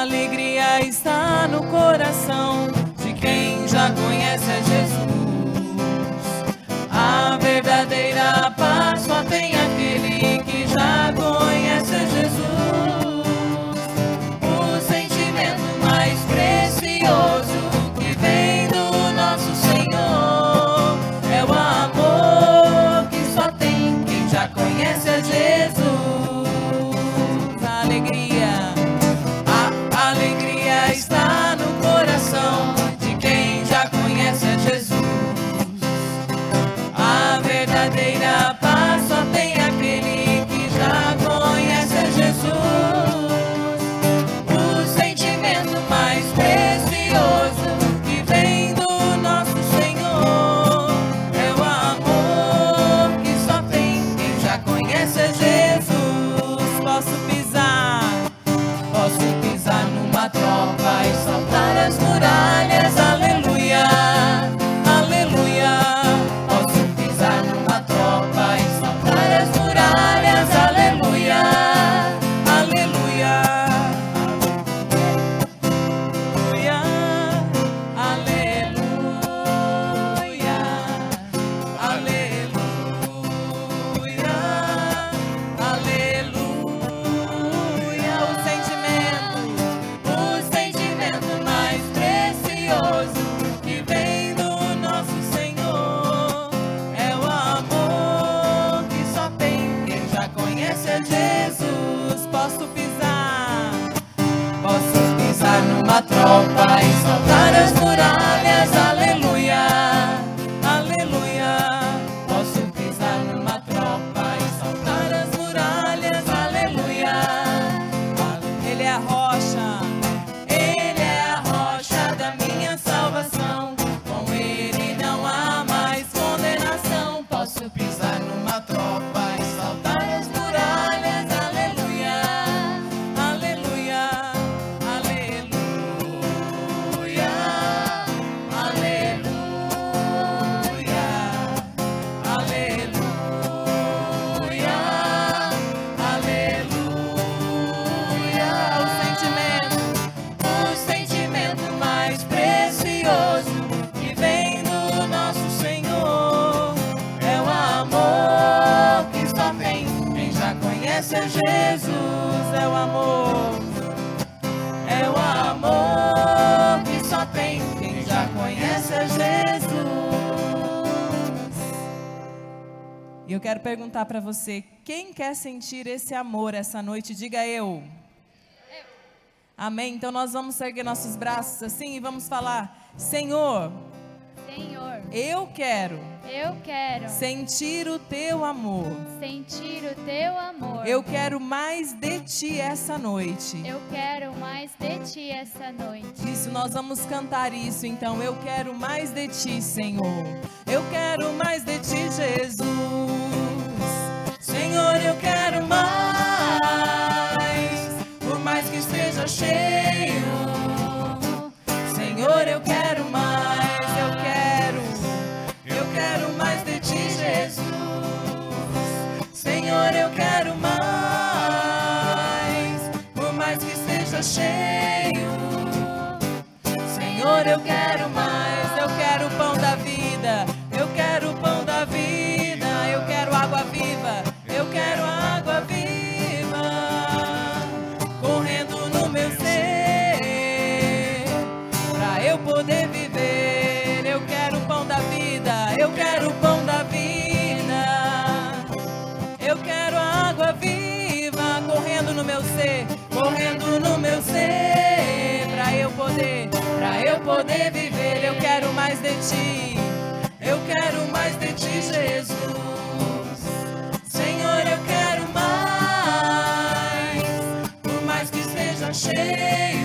alegria está no coração de quem já conhece a Jesus. E eu quero perguntar para você, quem quer sentir esse amor essa noite? Diga eu. Amém. Então nós vamos erguer nossos braços assim e vamos falar: Senhor, Senhor, eu quero. Eu quero sentir o teu amor. Sentir o teu amor. Eu quero mais de ti essa noite. Eu quero mais de ti essa noite. Isso nós vamos cantar isso então. Eu quero mais de ti, Senhor. Eu quero mais de ti, Jesus. Senhor, eu quero mais. Por mais que esteja cheio sou cheio. Senhor, eu quero mais. reviver. Eu quero mais de ti, eu quero mais de ti, Jesus. Senhor, eu quero mais, por mais que esteja cheio.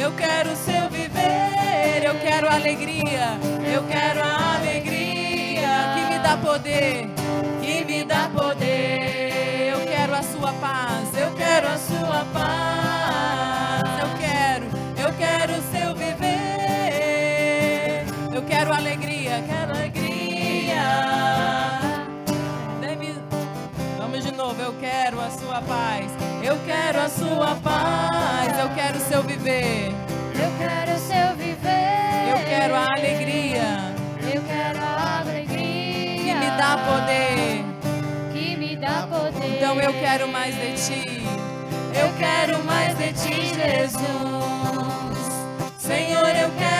eu quero o seu viver, eu quero alegria, eu quero a alegria que me dá poder, que me dá poder. Eu quero a sua paz, eu quero a sua paz. Eu quero, eu quero o seu viver. Eu quero alegria, quero alegria. Vamos de novo, eu quero a sua paz. Eu quero a sua paz, eu quero o seu viver. Eu quero o seu viver. Eu quero a alegria Eu quero a alegria. que me dá poder. Que me dá poder. Então eu quero mais de ti. Eu quero mais de ti, Jesus. Senhor, eu quero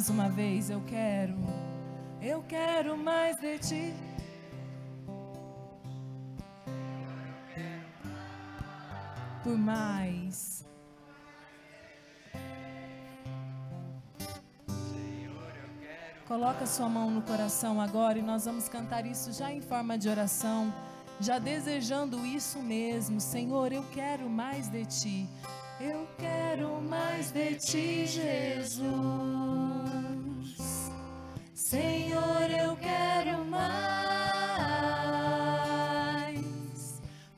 Mais uma vez eu quero. Eu quero mais de ti. Por mais. Coloca sua mão no coração agora e nós vamos cantar isso já em forma de oração, já desejando isso mesmo. Senhor, eu quero mais de ti. Eu quero mais de ti, Jesus. Senhor, eu quero mais.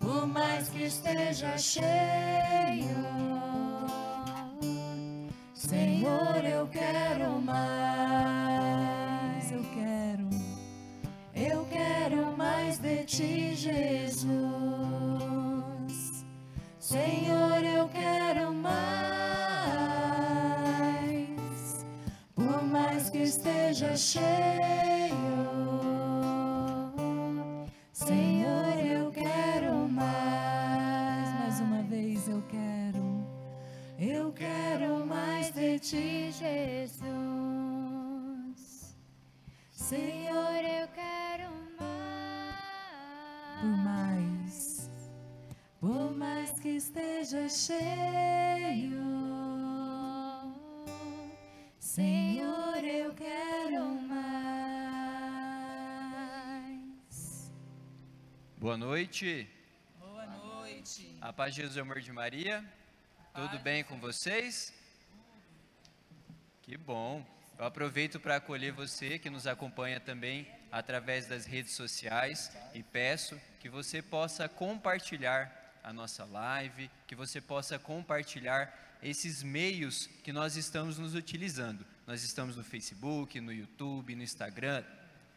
Por mais que esteja cheio. Senhor, eu quero mais. Eu quero. Eu quero mais de ti, Jesus. Senhor, eu quero mais. Por mais que esteja cheio. Senhor, eu quero mais. Mais uma vez eu quero. Eu quero mais de ti, Jesus. Senhor, por mais que esteja cheio. Senhor, eu quero mais. Boa noite, Boa noite. a paz de Jesus e amor de Maria. Tudo bem com vocês? Que bom. Eu aproveito para acolher você que nos acompanha também através das redes sociais e peço que você possa compartilhar a nossa live, que você possa compartilhar esses meios que nós estamos nos utilizando. Nós estamos no Facebook, no YouTube, no Instagram,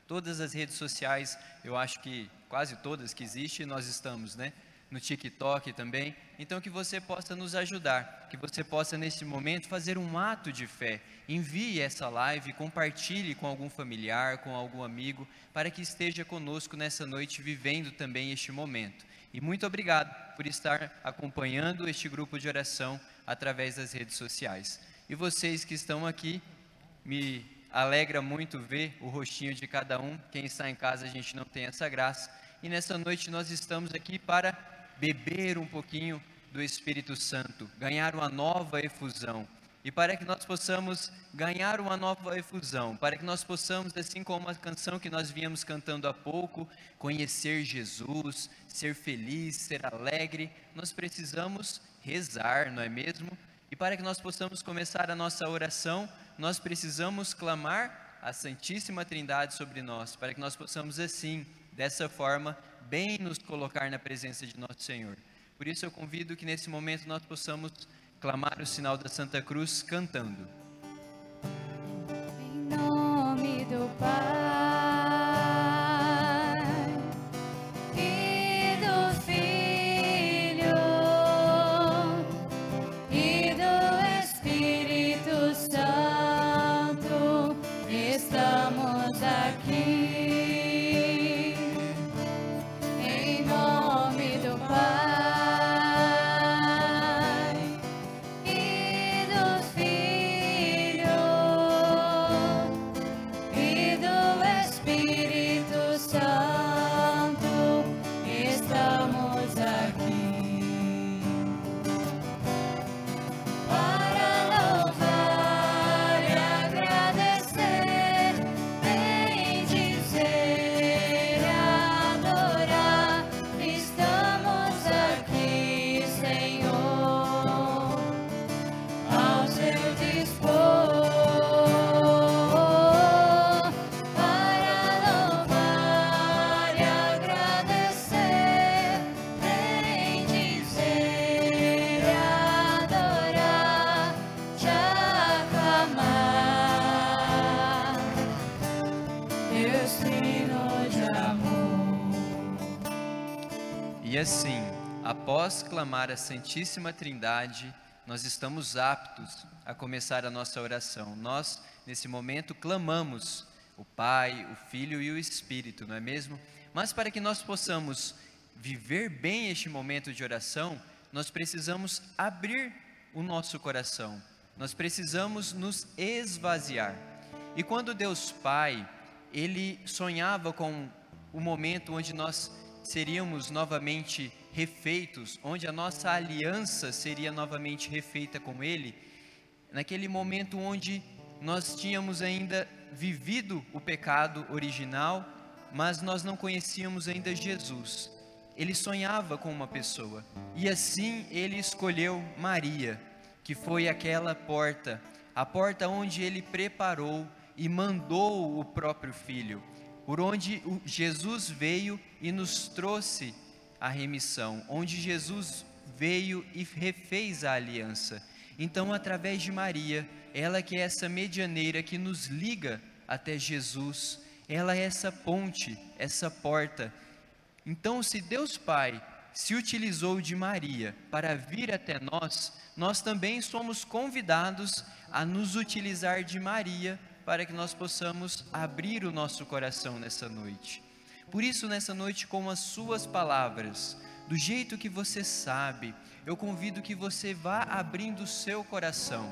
todas as redes sociais, eu acho que quase todas que existem, nós estamos, né? No TikTok também. Então que você possa nos ajudar, que você possa nesse momento fazer um ato de fé. Envie essa live, compartilhe com algum familiar, com algum amigo, para que esteja conosco nessa noite vivendo também este momento. E muito obrigado por estar acompanhando este grupo de oração através das redes sociais. E vocês que estão aqui, me alegra muito ver o rostinho de cada um. Quem está em casa, a gente não tem essa graça. E nessa noite nós estamos aqui para beber um pouquinho do Espírito Santo, ganhar uma nova efusão. E para que nós possamos ganhar uma nova efusão, para que nós possamos, assim como a canção que nós viemos cantando há pouco, conhecer Jesus, ser feliz, ser alegre, nós precisamos rezar, não é mesmo? E para que nós possamos começar a nossa oração, nós precisamos clamar a Santíssima Trindade sobre nós, para que nós possamos assim, dessa forma, bem nos colocar na presença de nosso Senhor. Por isso eu convido que nesse momento nós possamos clamar o sinal da Santa Cruz cantando. Em nome do Pai a Santíssima Trindade, nós estamos aptos a começar a nossa oração. Nós, nesse momento, clamamos o Pai, o Filho e o Espírito, não é mesmo? Mas para que nós possamos viver bem este momento de oração, nós precisamos abrir o nosso coração, nós precisamos nos esvaziar. E quando Deus Pai, Ele sonhava com o momento onde nós seríamos novamente refeitos, onde a nossa aliança seria novamente refeita com Ele, naquele momento onde nós tínhamos ainda vivido o pecado original, mas nós não conhecíamos ainda Jesus. Ele sonhava com uma pessoa e assim ele escolheu Maria, que foi aquela porta, a porta onde ele preparou e mandou o próprio filho, por onde Jesus veio e nos trouxe a remissão, onde Jesus veio e refez a aliança. Então, através de Maria, ela que é essa medianeira que nos liga até Jesus, ela é essa ponte, essa porta. Então, se Deus Pai se utilizou de Maria para vir até nós, nós também somos convidados a nos utilizar de Maria para que nós possamos abrir o nosso coração nessa noite. Por isso, nessa noite, com as suas palavras, do jeito que você sabe, eu convido que você vá abrindo o seu coração,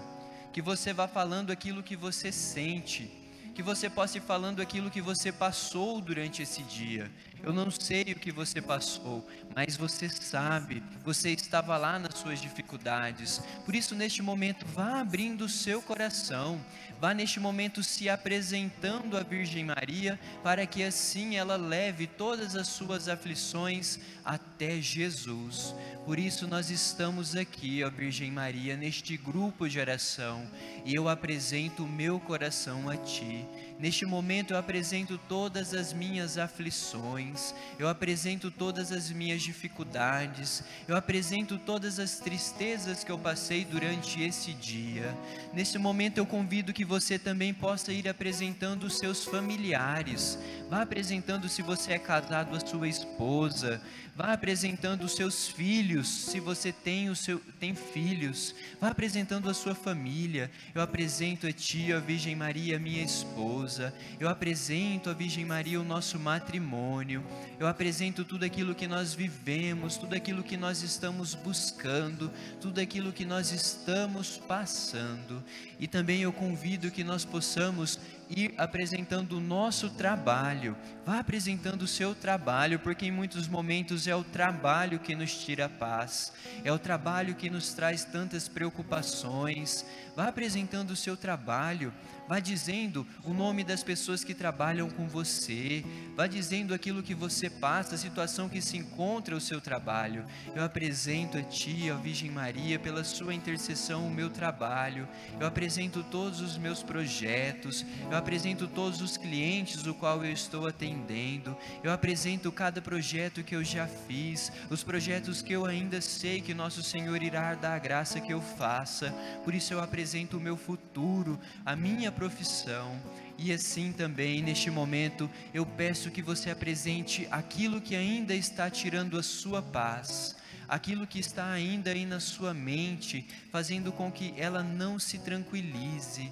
que você vá falando aquilo que você sente, que você possa ir falando aquilo que você passou durante esse dia. Eu não sei o que você passou, mas você sabe, você estava lá nas suas dificuldades. Por isso, neste momento, vá abrindo o seu coração, vá neste momento se apresentando à Virgem Maria, para que assim ela leve todas as suas aflições até Jesus. Por isso, nós estamos aqui, ó Virgem Maria, neste grupo de oração, e eu apresento o meu coração a Ti. Neste momento, eu apresento todas as minhas aflições, eu apresento todas as minhas dificuldades, eu apresento todas as tristezas que eu passei durante esse dia. Nesse momento eu convido que você também possa ir apresentando os seus familiares. Vá apresentando se você é casado a sua esposa, vá apresentando os seus filhos, se você tem o seu tem filhos. Vá apresentando a sua família. Eu apresento a ti, a Virgem Maria, minha esposa. Eu apresento a Virgem Maria o nosso matrimônio. Eu apresento tudo aquilo que nós vivemos, tudo aquilo que nós estamos buscando, tudo aquilo que nós estamos passando. E também eu convido que nós possamos ir apresentando o nosso trabalho. Vá apresentando o seu trabalho, porque em muitos momentos é o trabalho que nos tira a paz, é o trabalho que nos traz tantas preocupações. Vá apresentando o seu trabalho, vá dizendo o nome das pessoas que trabalham com você, vá dizendo aquilo que você passa, a situação que se encontra o seu trabalho. Eu apresento a Ti, a Virgem Maria, pela Sua intercessão, o meu trabalho. Eu apresento todos os meus projetos. Eu apresento todos os clientes o qual eu estou atendendo. Eu apresento cada projeto que eu já fiz, os projetos que eu ainda sei que nosso Senhor irá dar a graça que eu faça. Por isso eu apresento o meu futuro, a minha profissão. E assim também, neste momento, eu peço que você apresente aquilo que ainda está tirando a sua paz, aquilo que está ainda aí na sua mente, fazendo com que ela não se tranquilize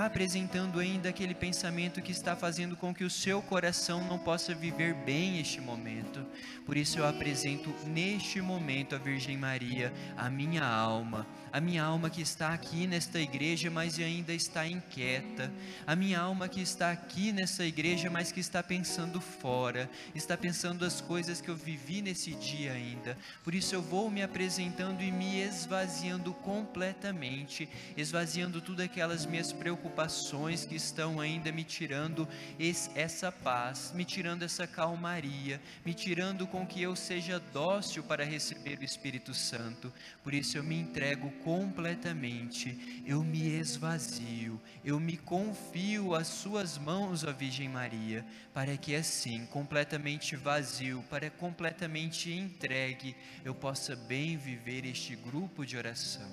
apresentando ainda aquele pensamento que está fazendo com que o seu coração não possa viver bem este momento. Por isso eu apresento neste momento a Virgem Maria, a minha alma, a minha alma que está aqui nesta igreja, mas ainda está inquieta, a minha alma que está aqui nessa igreja, mas que está pensando fora, está pensando as coisas que eu vivi nesse dia ainda. Por isso eu vou me apresentando e me esvaziando completamente, esvaziando tudo aquelas minhas preocupações que estão ainda me tirando esse, essa paz, me tirando essa calmaria, me tirando com que eu seja dócil para receber o Espírito Santo. Por isso eu me entrego completamente, eu me esvazio, eu me confio às Suas mãos, ó Virgem Maria, para que assim, completamente vazio, para completamente entregue, eu possa bem viver este grupo de oração.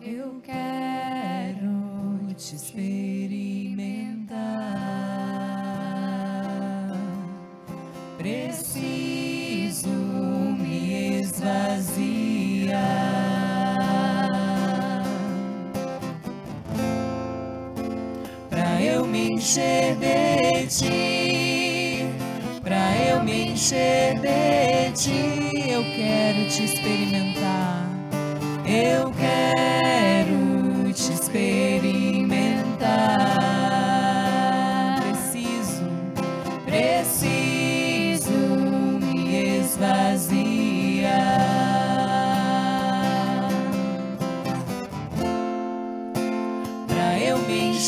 Eu quero te experimentar. Preciso esvaziar pra eu me encher de ti, pra eu me encher de ti. Eu quero te experimentar, eu quero te experimentar.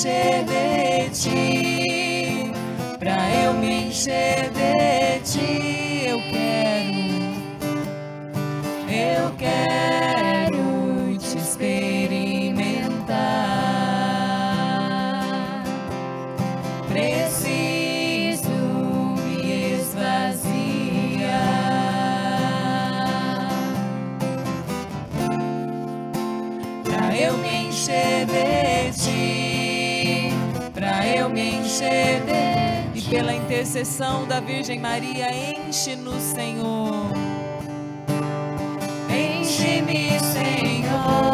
Encher de ti, pra eu me encher de e pela intercessão da Virgem Maria enche-nos, Senhor. Enche-me, Senhor.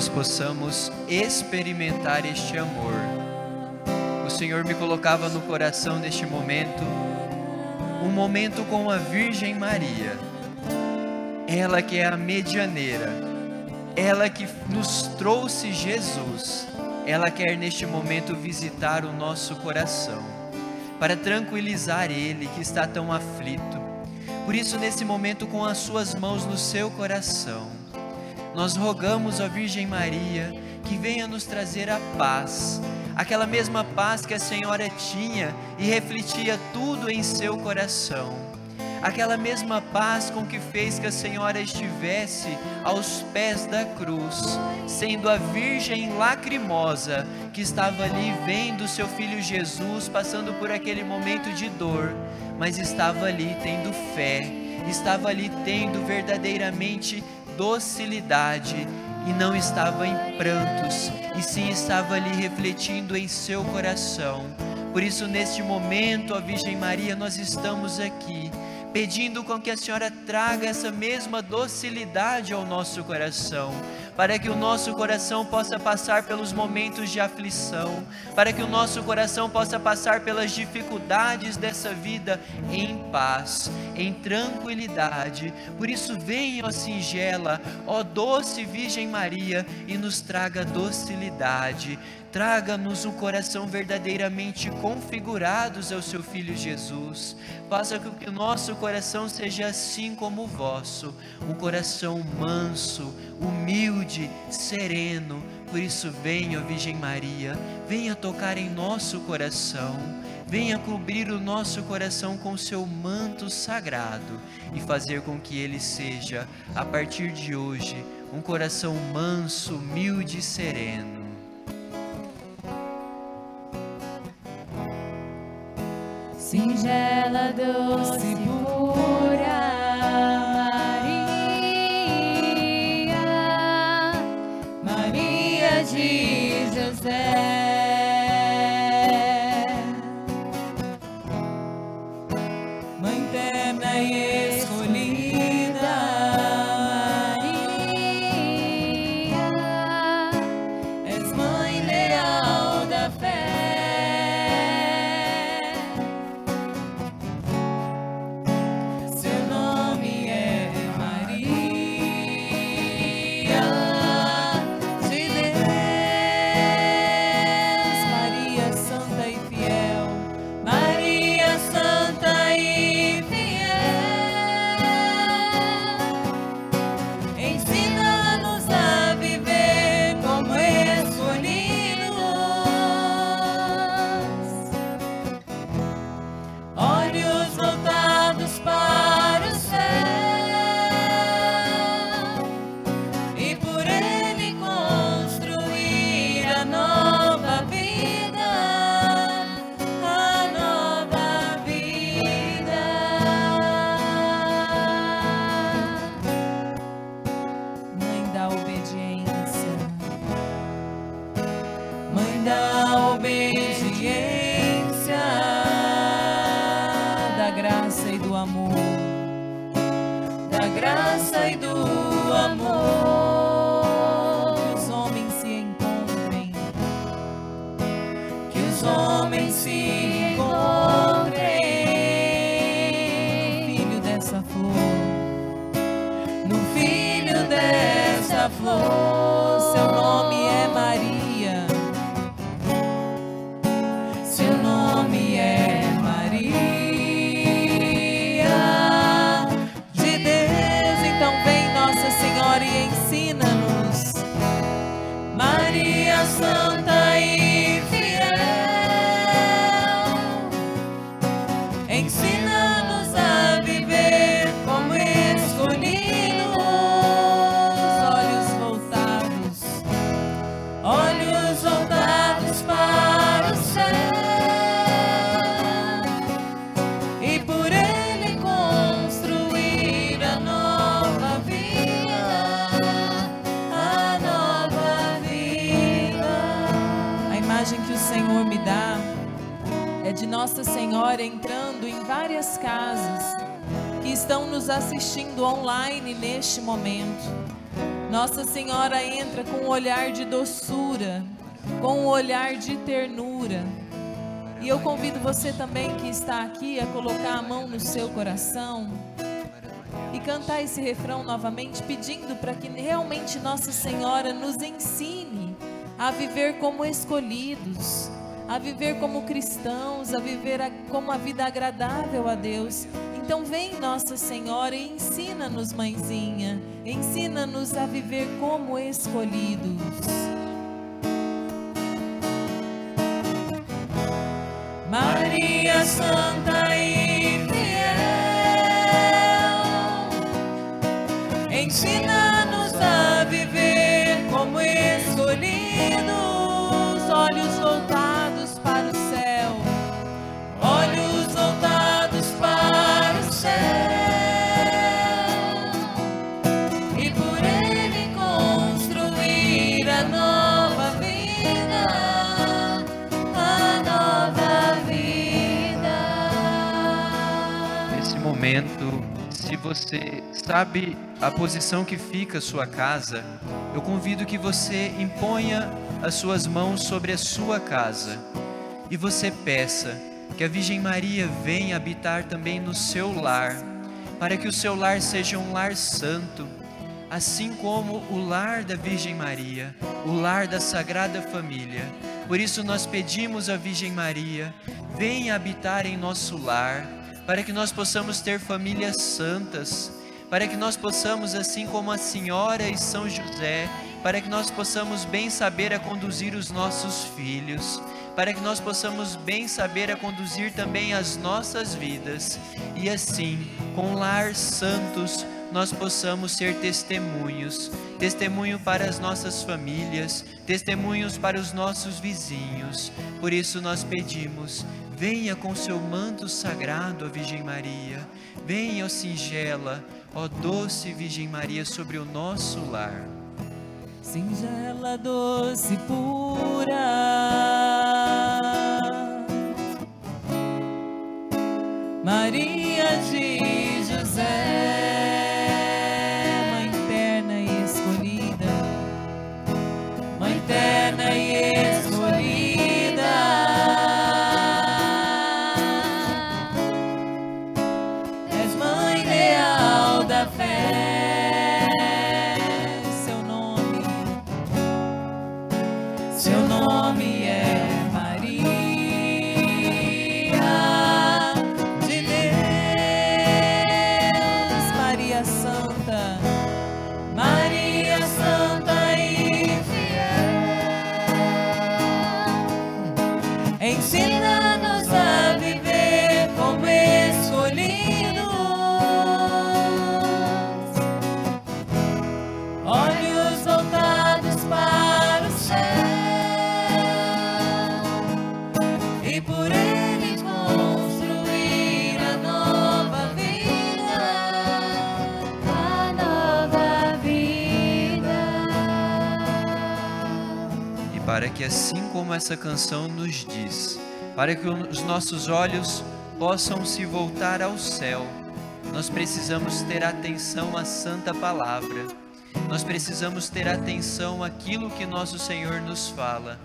Nós possamos experimentar este amor, o Senhor me colocava no coração neste momento um momento com a Virgem Maria, ela que é a medianeira, ela que nos trouxe Jesus, ela quer neste momento visitar o nosso coração, para tranquilizar ele que está tão aflito. Por isso, nesse momento, com as suas mãos no seu coração, nós rogamos à Virgem Maria que venha nos trazer a paz, aquela mesma paz que a Senhora tinha e refletia tudo em seu coração. Aquela mesma paz com que fez que a Senhora estivesse aos pés da cruz, sendo a Virgem lacrimosa que estava ali vendo seu filho Jesus passando por aquele momento de dor, mas estava ali tendo fé, estava ali tendo verdadeiramente docilidade e não estava em prantos, e sim estava ali refletindo em seu coração. Por isso, neste momento, a Virgem Maria, nós estamos aqui pedindo com que a Senhora traga essa mesma docilidade ao nosso coração, para que o nosso coração possa passar pelos momentos de aflição, para que o nosso coração possa passar pelas dificuldades dessa vida em paz, em tranquilidade. Por isso, venha, ó singela, ó doce Virgem Maria, e nos traga docilidade. Traga-nos um coração verdadeiramente configurados ao seu Filho Jesus. Faça com que o nosso coração seja assim como o vosso, um coração manso, humilde, sereno. Por isso, venha, Virgem Maria, venha tocar em nosso coração, venha cobrir o nosso coração com seu manto sagrado e fazer com que ele seja, a partir de hoje, um coração manso, humilde e sereno. Singela, doce, dessa várias casas que estão nos assistindo online neste momento. Nossa Senhora entra com um olhar de doçura, com um olhar de ternura. E eu convido você também que está aqui a colocar a mão no seu coração e cantar esse refrão novamente, pedindo para que realmente Nossa Senhora nos ensine a viver como escolhidos, a viver como cristãos, a viver como a vida agradável a Deus. Então vem Nossa Senhora e ensina-nos, mãezinha, ensina-nos a viver como escolhidos. Maria Santa e fiel, ensina-nos você sabe a posição que fica a sua casa, eu convido que você imponha as suas mãos sobre a sua casa e você peça que a Virgem Maria venha habitar também no seu lar, para que o seu lar seja um lar santo, assim como o lar da Virgem Maria, o lar da Sagrada Família. Por isso nós pedimos à Virgem Maria, venha habitar em nosso lar, para que nós possamos ter famílias santas, para que nós possamos, assim como a Senhora e São José, para que nós possamos bem saber a conduzir os nossos filhos, para que nós possamos bem saber a conduzir também as nossas vidas, e assim, com lar santos, nós possamos ser testemunhos, testemunho para as nossas famílias, testemunhos para os nossos vizinhos. Por isso nós pedimos, venha com seu manto sagrado, a Virgem Maria, venha, ó singela, ó doce Virgem Maria, sobre o nosso lar. Singela, doce, pura. Maria de José. Que assim como essa canção nos diz, para que os nossos olhos possam se voltar ao céu, nós precisamos ter atenção à santa palavra. Nós precisamos ter atenção àquilo que nosso Senhor nos fala.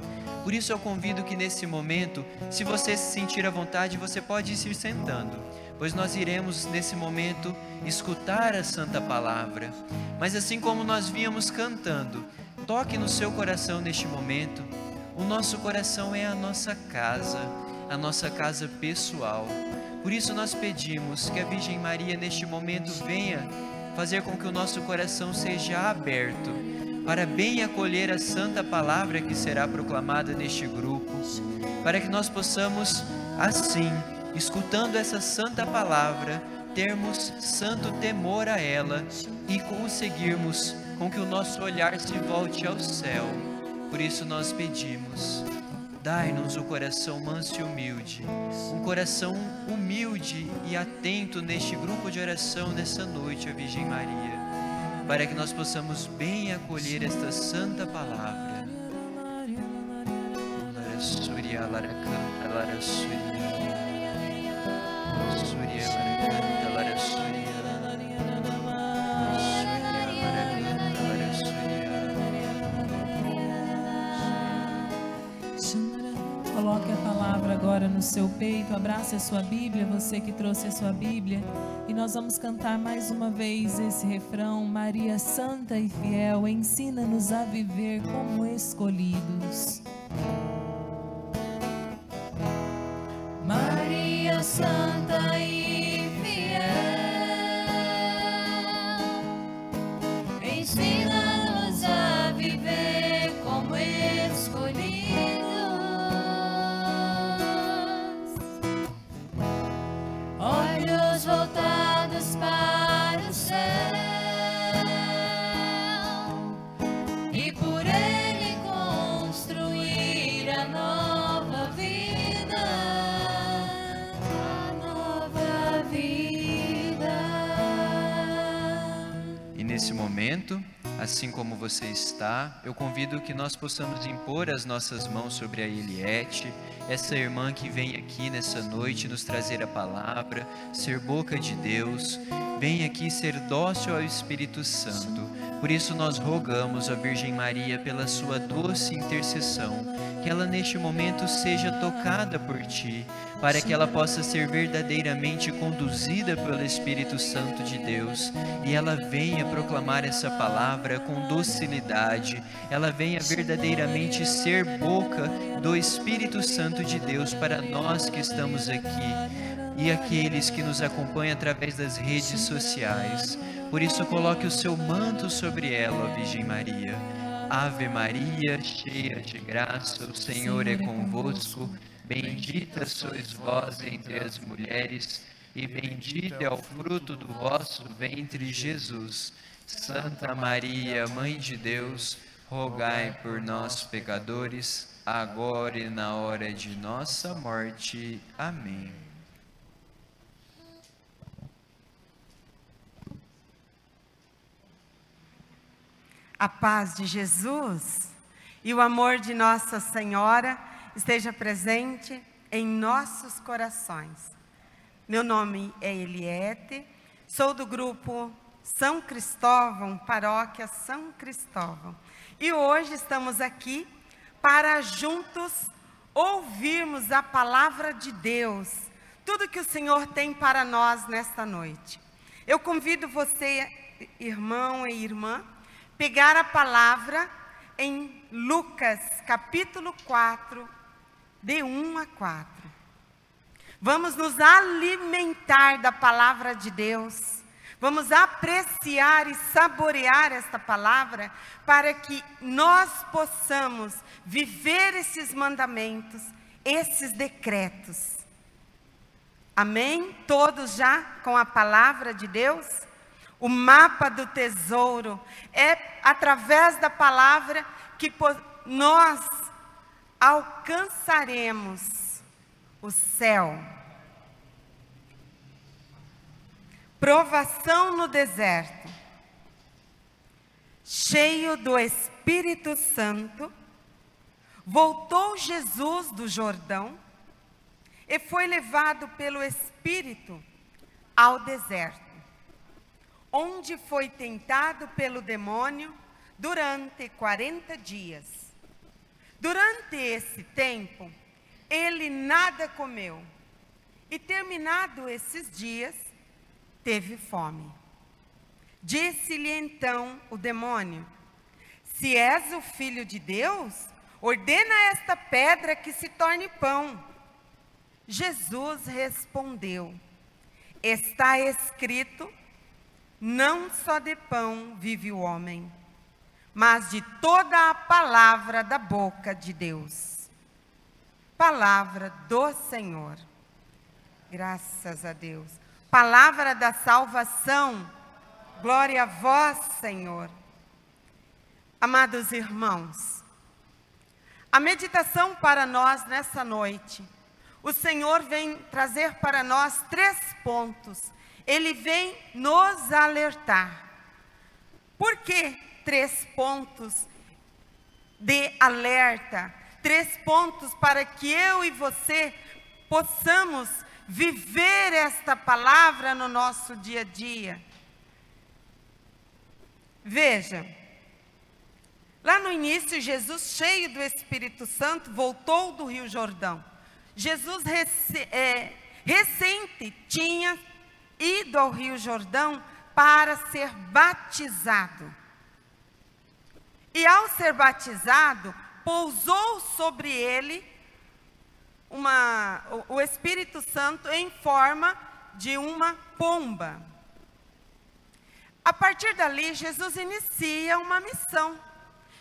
Por isso eu convido que nesse momento, se você se sentir à vontade, você pode ir se sentando, pois nós iremos nesse momento escutar a santa palavra. Mas assim como nós víamos cantando, toque no seu coração neste momento o nosso coração é a nossa casa, a nossa casa pessoal. Por isso nós pedimos que a Virgem Maria neste momento venha fazer com que o nosso coração seja aberto para bem acolher a santa palavra que será proclamada neste grupo, para que nós possamos assim, escutando essa santa palavra, termos santo temor a ela e conseguirmos com que o nosso olhar se volte ao céu por isso nós pedimos, dai-nos o coração manso e humilde, um coração humilde e atento neste grupo de oração dessa noite, a Virgem Maria, para que nós possamos bem acolher esta santa palavra. Surya, Lara Canta, Lara Surya, agora no seu peito, abrace a sua Bíblia, você que trouxe a sua Bíblia, e nós vamos cantar mais uma vez esse refrão: Maria Santa e Fiel, ensina-nos a viver como escolhidos. Maria Santa assim como você está, eu convido que nós possamos impor as nossas mãos sobre a Eliette essa irmã que vem aqui nessa noite nos trazer a palavra, ser boca de Deus, vem aqui ser dócil ao Espírito Santo. Por isso nós rogamos a Virgem Maria pela sua doce intercessão, que ela neste momento seja tocada por ti, para que ela possa ser verdadeiramente conduzida pelo Espírito Santo de Deus e ela venha proclamar essa palavra com docilidade, ela venha verdadeiramente ser boca do Espírito Santo de Deus para nós que estamos aqui. e aqueles que nos acompanham através das redes sociais. Por isso, coloque o seu manto sobre ela, ó Virgem Maria. Ave Maria, cheia de graça, o Senhor é convosco. Bendita sois vós entre as mulheres, e bendito é o fruto do vosso ventre, Jesus. Santa Maria, Mãe de Deus, rogai por nós, pecadores, agora e na hora de nossa morte. Amém. A paz de Jesus e o amor de Nossa Senhora esteja presente em nossos corações. Meu nome é Eliette, sou do grupo São Cristóvão, paróquia São Cristóvão. E hoje estamos aqui para juntos ouvirmos a palavra de Deus, tudo que o Senhor tem para nós nesta noite. Eu convido você, irmão e irmã, pegar a palavra em Lucas capítulo 4, de 1 a 4. Vamos nos alimentar da palavra de Deus. Vamos apreciar e saborear esta palavra para que nós possamos viver esses mandamentos, esses decretos. Amém? Todos já com a palavra de Deus? O mapa do tesouro é através da palavra que nós alcançaremos o céu. Provação no deserto. Cheio do Espírito Santo, voltou Jesus do Jordão e foi levado pelo Espírito ao deserto onde foi tentado pelo demônio durante 40 dias. Durante esse tempo, ele nada comeu, e terminado esses dias, teve fome. Disse-lhe então o demônio: Se és o filho de Deus, ordena esta pedra que se torne pão. Jesus respondeu: Está escrito não só de pão vive o homem, mas de toda a palavra da boca de Deus. Palavra do Senhor. Graças a Deus. Palavra da salvação. Glória a vós, Senhor. Amados irmãos, a meditação para nós nessa noite, o Senhor vem trazer para nós três pontos ele vem nos alertar. Por que três pontos de alerta? Três pontos para que eu e você possamos viver esta palavra no nosso dia a dia. Veja, lá no início, Jesus, cheio do Espírito Santo, voltou do Rio Jordão. Jesus rec é, recente tinha ido ao Rio Jordão para ser batizado. E ao ser batizado, pousou sobre ele uma, o, o Espírito Santo em forma de uma pomba. A partir dali, Jesus inicia uma missão.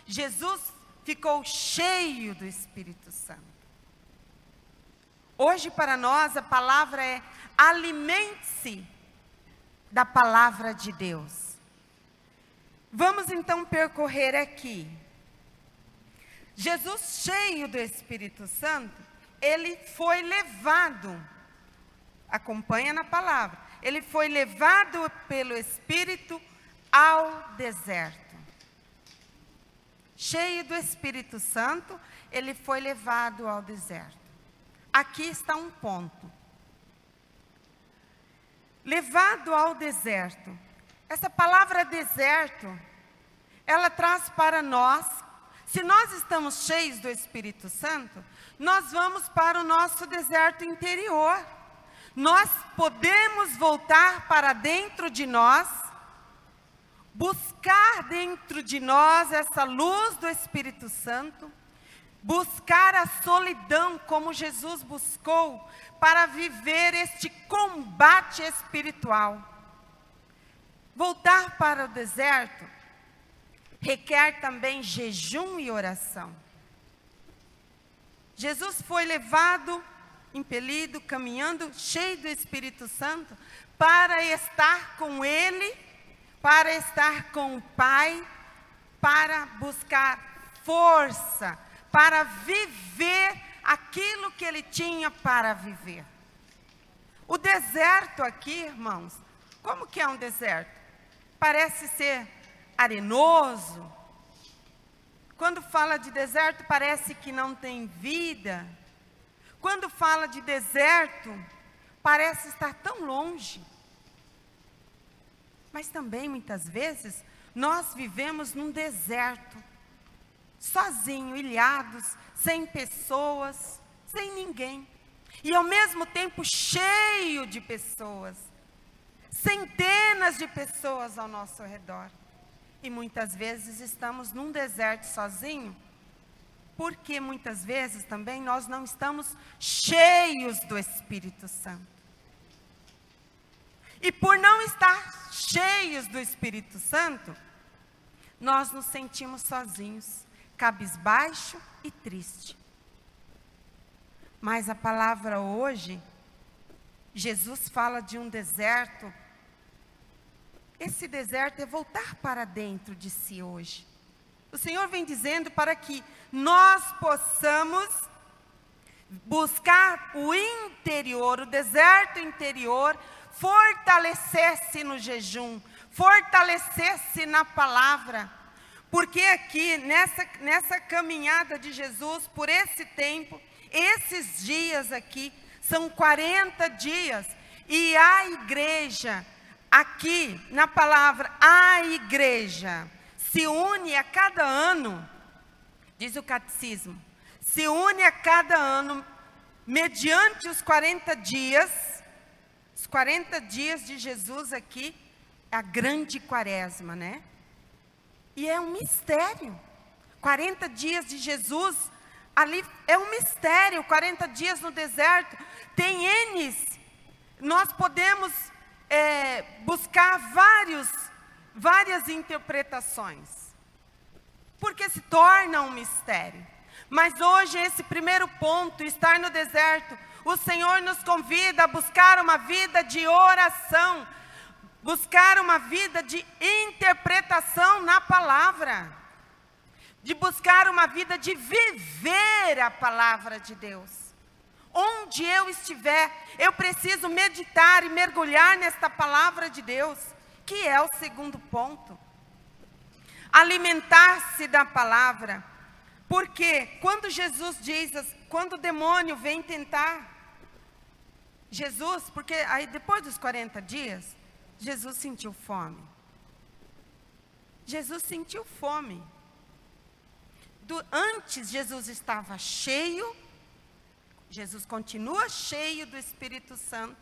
Jesus ficou cheio do Espírito Santo. Hoje, para nós, a palavra é alimente-se da palavra de Deus. Vamos então percorrer aqui. Jesus, cheio do Espírito Santo, ele foi levado, acompanha na palavra, ele foi levado pelo Espírito ao deserto. Cheio do Espírito Santo, ele foi levado ao deserto. Aqui está um ponto levado ao deserto. Essa palavra deserto, ela traz para nós, se nós estamos cheios do Espírito Santo, nós vamos para o nosso deserto interior. Nós podemos voltar para dentro de nós, buscar dentro de nós essa luz do Espírito Santo, buscar a solidão como Jesus buscou para viver este combate espiritual. Voltar para o deserto requer também jejum e oração. Jesus foi levado, impelido, caminhando, cheio do Espírito Santo, para estar com Ele, para estar com o Pai, para buscar força, para viver aquilo que ele tinha para viver. O deserto aqui, irmãos, como que é um deserto? Parece ser arenoso. Quando fala de deserto, parece que não tem vida. Quando fala de deserto, parece estar tão longe. Mas também, muitas vezes, nós vivemos num deserto, sozinho, ilhados, sem pessoas, sem ninguém. E ao mesmo tempo cheio de pessoas. Centenas de pessoas ao nosso redor. E muitas vezes estamos num deserto sozinho, porque muitas vezes também nós não estamos cheios do Espírito Santo. E por não estar cheios do Espírito Santo, nós nos sentimos sozinhos, cabisbaixo e triste. Mas a palavra hoje, Jesus fala de um deserto esse deserto é voltar para dentro de si hoje. O Senhor vem dizendo para que nós possamos buscar o interior, o deserto interior, fortalecer-se no jejum, fortalecer-se na palavra. Porque aqui, nessa, nessa caminhada de Jesus, por esse tempo, esses dias aqui, são 40 dias, e a igreja aqui na palavra a igreja se une a cada ano, diz o catecismo, se une a cada ano mediante os 40 dias, os 40 dias de Jesus aqui, a grande quaresma, né? E é um mistério. 40 dias de Jesus ali é um mistério, 40 dias no deserto, tem N's. Nós podemos é, buscar vários, várias interpretações, porque se torna um mistério. Mas hoje, esse primeiro ponto, estar no deserto, o Senhor nos convida a buscar uma vida de oração, buscar uma vida de interpretação na palavra, de buscar uma vida de viver a palavra de Deus. Onde eu estiver, eu preciso meditar e mergulhar nesta palavra de Deus, que é o segundo ponto. Alimentar-se da palavra. Porque quando Jesus diz, quando o demônio vem tentar Jesus, porque aí depois dos 40 dias, Jesus sentiu fome. Jesus sentiu fome. Do, antes Jesus estava cheio Jesus continua cheio do Espírito Santo,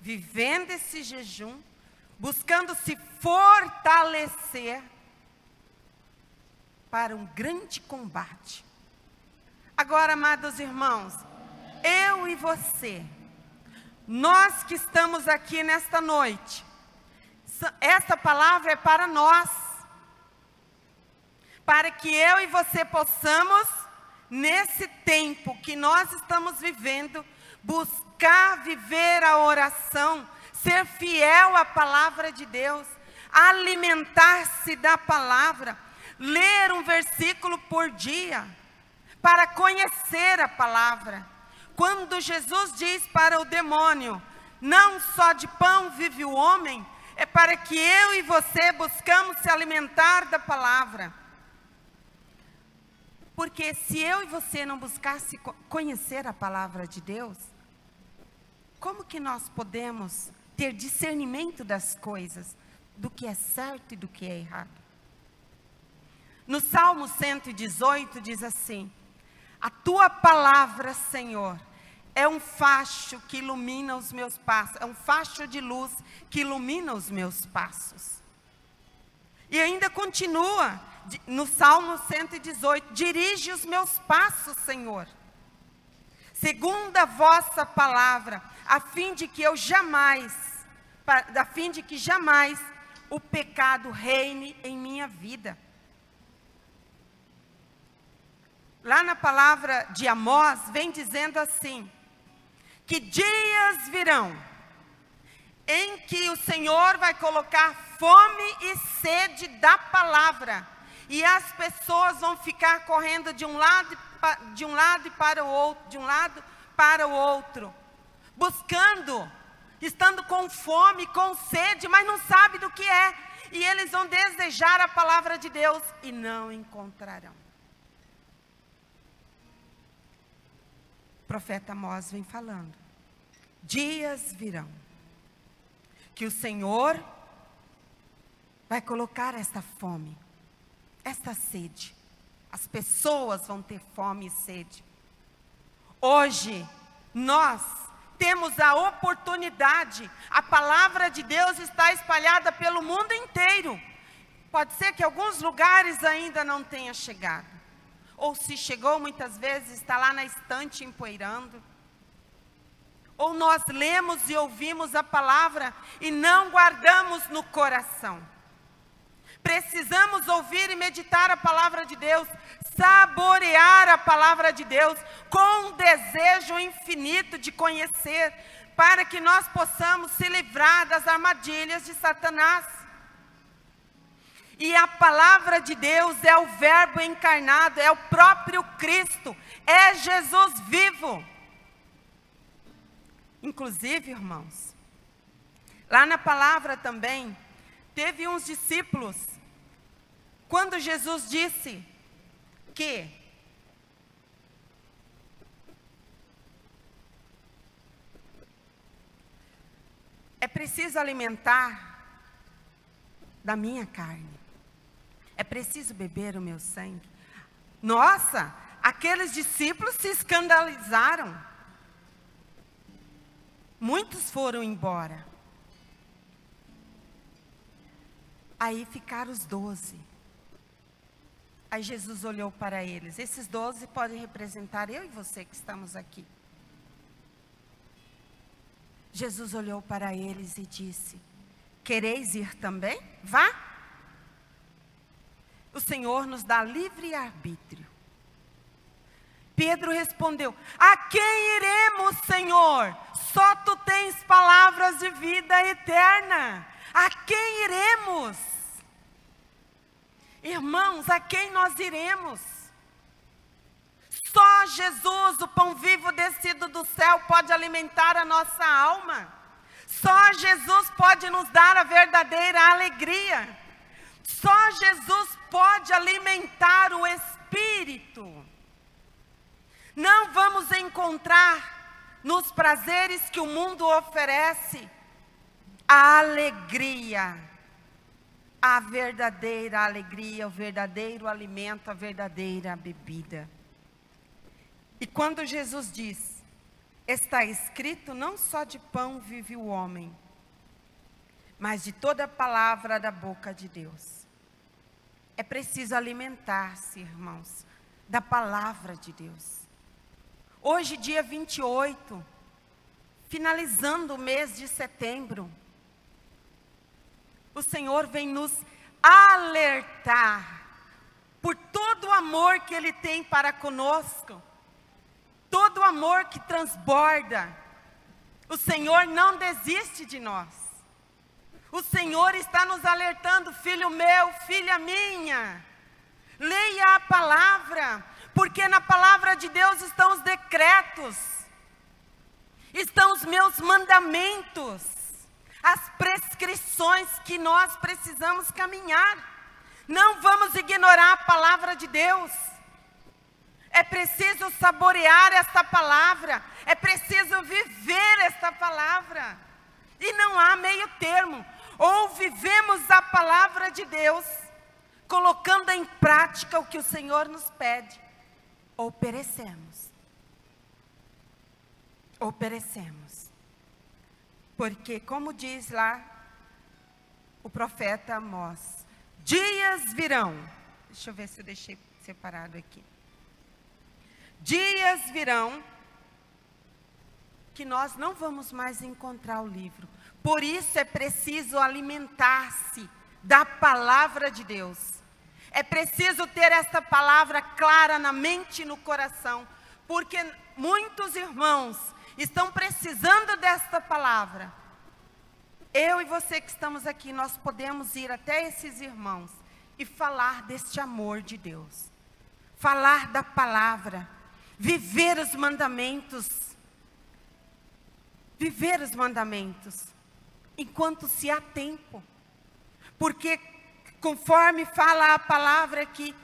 vivendo esse jejum, buscando se fortalecer para um grande combate. Agora, amados irmãos, eu e você, nós que estamos aqui nesta noite, essa palavra é para nós, para que eu e você possamos nesse tempo que nós estamos vivendo, buscar viver a oração, ser fiel à palavra de Deus, alimentar-se da palavra, ler um versículo por dia, para conhecer a palavra. Quando Jesus diz para o demônio: Não só de pão vive o homem, é para que eu e você buscamos se alimentar da palavra. Porque se eu e você não buscasse conhecer a palavra de Deus, como que nós podemos ter discernimento das coisas, do que é certo e do que é errado? No Salmo 118 diz assim: A tua palavra, Senhor, é um facho que ilumina os meus passos, é um facho de luz que ilumina os meus passos. E ainda continua, no Salmo 118: Dirige os meus passos, Senhor, segundo a vossa palavra, a fim de que eu jamais, a fim de que jamais o pecado reine em minha vida. Lá na palavra de Amós, vem dizendo assim: que dias virão em que o Senhor vai colocar fome e sede da palavra, e as pessoas vão ficar correndo de um lado, de um lado para o outro, de um lado para o outro, buscando, estando com fome, com sede, mas não sabe do que é, e eles vão desejar a palavra de Deus e não encontrarão. O profeta Amós vem falando. Dias virão que o Senhor vai colocar esta fome, esta sede. As pessoas vão ter fome e sede. Hoje, nós temos a oportunidade, a palavra de Deus está espalhada pelo mundo inteiro. Pode ser que alguns lugares ainda não tenha chegado. Ou se chegou, muitas vezes está lá na estante empoeirando ou nós lemos e ouvimos a palavra e não guardamos no coração. Precisamos ouvir e meditar a palavra de Deus, saborear a palavra de Deus com um desejo infinito de conhecer, para que nós possamos se livrar das armadilhas de Satanás. E a palavra de Deus é o Verbo encarnado, é o próprio Cristo, é Jesus vivo. Inclusive, irmãos, lá na palavra também, teve uns discípulos, quando Jesus disse que é preciso alimentar da minha carne, é preciso beber o meu sangue. Nossa, aqueles discípulos se escandalizaram. Muitos foram embora. Aí ficaram os doze. Aí Jesus olhou para eles. Esses doze podem representar eu e você que estamos aqui. Jesus olhou para eles e disse: Quereis ir também? Vá. O Senhor nos dá livre arbítrio. Pedro respondeu: A quem iremos, Senhor? Só tu tens palavras de vida eterna. A quem iremos? Irmãos, a quem nós iremos? Só Jesus, o pão vivo descido do céu, pode alimentar a nossa alma. Só Jesus pode nos dar a verdadeira alegria. Só Jesus pode alimentar o espírito. Não vamos encontrar nos prazeres que o mundo oferece a alegria, a verdadeira alegria, o verdadeiro alimento, a verdadeira bebida. E quando Jesus diz: Está escrito, não só de pão vive o homem, mas de toda palavra da boca de Deus. É preciso alimentar-se, irmãos, da palavra de Deus. Hoje, dia 28, finalizando o mês de setembro, o Senhor vem nos alertar por todo o amor que Ele tem para conosco, todo o amor que transborda. O Senhor não desiste de nós. O Senhor está nos alertando, filho meu, filha minha. Leia a palavra, porque na palavra de Deus estão os decretos, estão os meus mandamentos, as prescrições que nós precisamos caminhar. Não vamos ignorar a palavra de Deus. É preciso saborear esta palavra, é preciso viver esta palavra. E não há meio termo. Ou vivemos a palavra de Deus, colocando em prática o que o Senhor nos pede, ou perecemos. Ou perecemos. Porque, como diz lá o profeta Amós, dias virão, Deixa eu ver se eu deixei separado aqui. Dias virão que nós não vamos mais encontrar o livro. Por isso é preciso alimentar-se da palavra de Deus. É preciso ter esta palavra clara na mente e no coração, porque muitos irmãos estão precisando desta palavra. Eu e você que estamos aqui, nós podemos ir até esses irmãos e falar deste amor de Deus, falar da palavra, viver os mandamentos, viver os mandamentos, enquanto se há tempo, porque conforme fala a palavra aqui,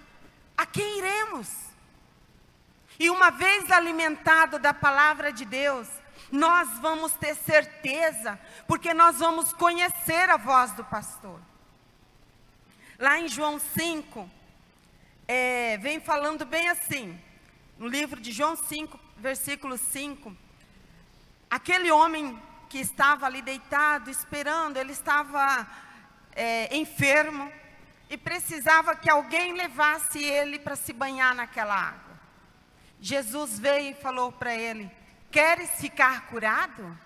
a quem iremos? E uma vez alimentado da palavra de Deus, nós vamos ter certeza, porque nós vamos conhecer a voz do pastor. Lá em João 5, é, vem falando bem assim, no livro de João 5, versículo 5, aquele homem que estava ali deitado, esperando, ele estava é, enfermo e precisava que alguém levasse ele para se banhar naquela água. Jesus veio e falou para ele: Queres ficar curado?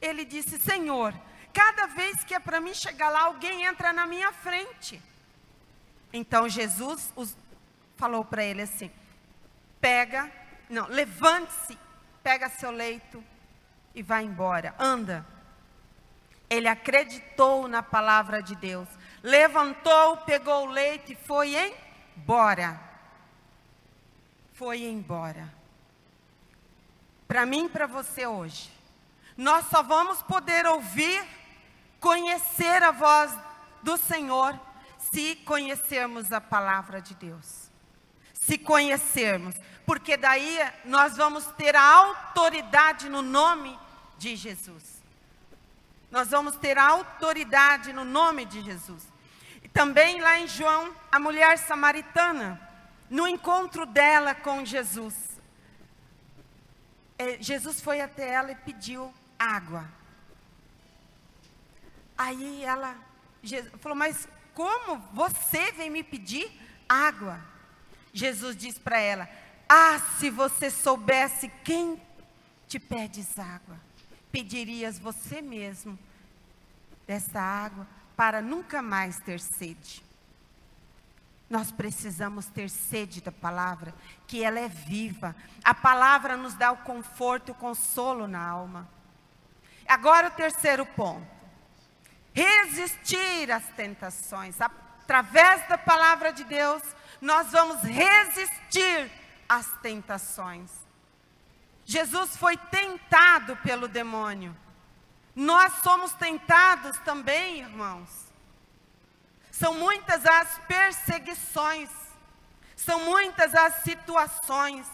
Ele disse: Senhor, cada vez que é para mim chegar lá, alguém entra na minha frente. Então Jesus os, falou para ele assim: Pega, não, levante-se, pega seu leito e vá embora, anda. Ele acreditou na palavra de Deus, levantou, pegou o leito e foi embora foi embora. Para mim e para você hoje, nós só vamos poder ouvir, conhecer a voz do Senhor, se conhecermos a palavra de Deus. Se conhecermos, porque daí nós vamos ter a autoridade no nome de Jesus. Nós vamos ter a autoridade no nome de Jesus. E também lá em João, a mulher samaritana, no encontro dela com Jesus, é, Jesus foi até ela e pediu água. Aí ela Jesus, falou: Mas como você vem me pedir água? Jesus disse para ela: Ah, se você soubesse quem te pedes água, pedirias você mesmo dessa água para nunca mais ter sede. Nós precisamos ter sede da palavra, que ela é viva. A palavra nos dá o conforto, o consolo na alma. Agora o terceiro ponto. Resistir às tentações. Através da palavra de Deus, nós vamos resistir às tentações. Jesus foi tentado pelo demônio. Nós somos tentados também, irmãos. São muitas as perseguições, são muitas as situações.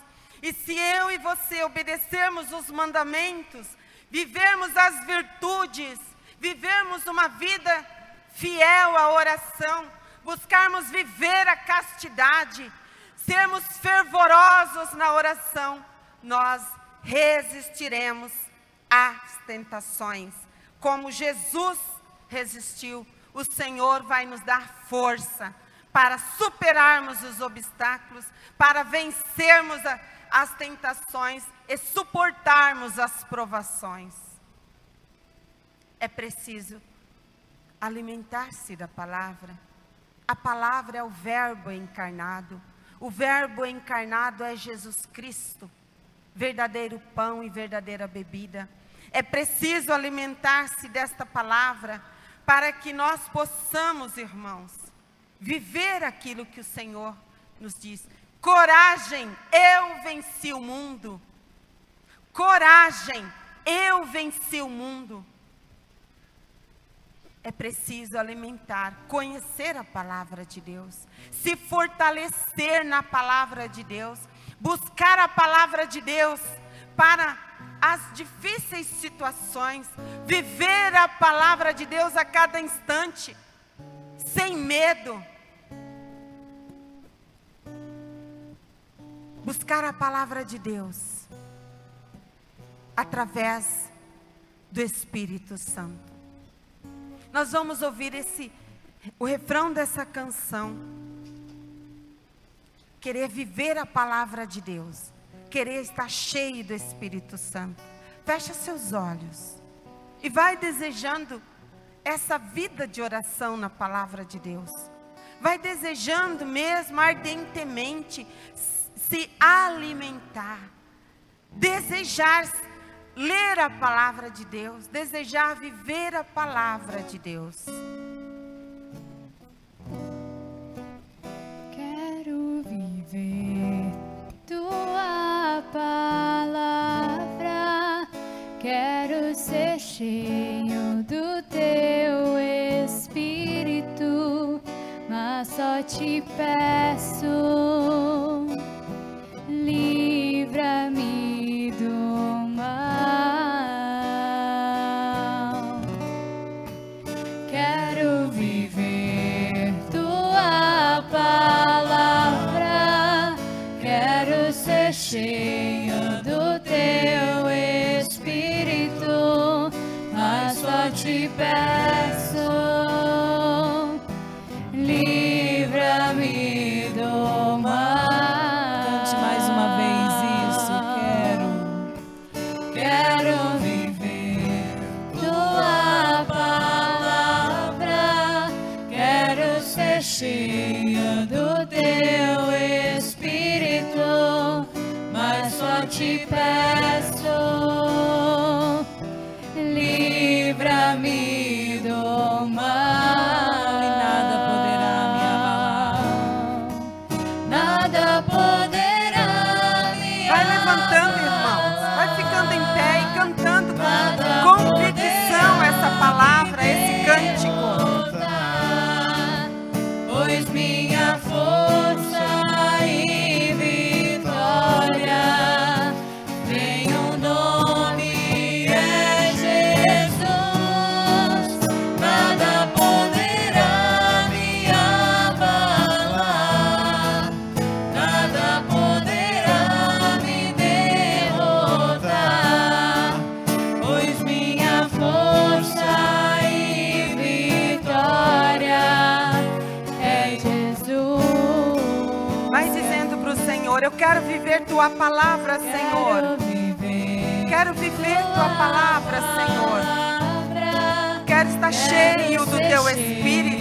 E se eu e você obedecermos os mandamentos, vivermos as virtudes, vivermos uma vida fiel à oração, buscarmos viver a castidade, sermos fervorosos na oração, nós resistiremos às tentações, como Jesus resistiu o Senhor vai nos dar força para superarmos os obstáculos, para vencermos a, as tentações e suportarmos as provações. É preciso alimentar-se da palavra. A palavra é o Verbo encarnado. O Verbo encarnado é Jesus Cristo, verdadeiro pão e verdadeira bebida. É preciso alimentar-se desta palavra para que nós possamos, irmãos, viver aquilo que o Senhor nos diz. Coragem, eu venci o mundo. Coragem, eu venci o mundo. É preciso alimentar, conhecer a palavra de Deus, se fortalecer na palavra de Deus, buscar a palavra de Deus para as difíceis situações, viver a palavra de Deus a cada instante, sem medo. Buscar a palavra de Deus através do Espírito Santo. Nós vamos ouvir esse o refrão dessa canção. querer viver a palavra de Deus, querer estar cheio do Espírito Santo. Fecha seus olhos e vai desejando essa vida de oração na palavra de Deus. Vai desejando mesmo ardentemente se alimentar, desejar ler a palavra de Deus, desejar viver a palavra de Deus. Quero viver tua palavra, quero ser cheio do teu espírito, mas só te peço, livra-me ser tua palavra, Senhor. Quero viver tua palavra, Senhor. Quero estar cheio do teu espírito.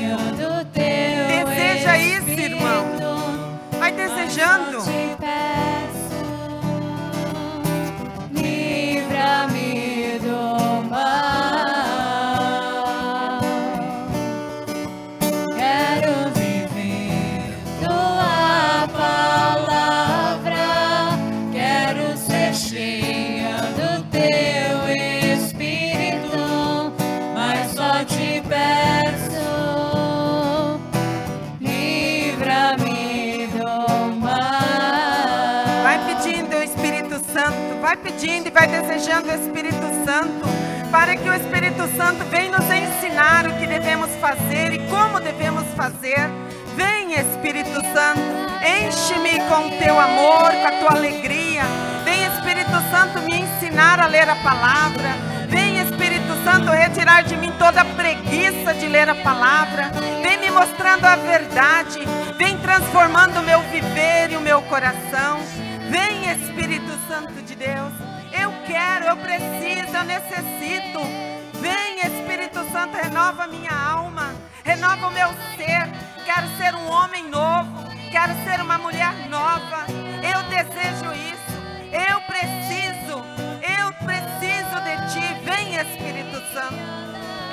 Pedindo e vai desejando o Espírito Santo, para que o Espírito Santo venha nos ensinar o que devemos fazer e como devemos fazer. Vem, Espírito Santo, enche-me com teu amor, com a tua alegria. Vem, Espírito Santo, me ensinar a ler a palavra. Vem, Espírito Santo, retirar de mim toda a preguiça de ler a palavra. Vem me mostrando a verdade. Vem transformando o meu viver e o meu coração. Eu preciso, eu necessito. Vem, Espírito Santo, renova minha alma, renova o meu ser. Quero ser um homem novo, quero ser uma mulher nova. Eu desejo isso. Eu preciso, eu preciso de ti. Vem, Espírito Santo.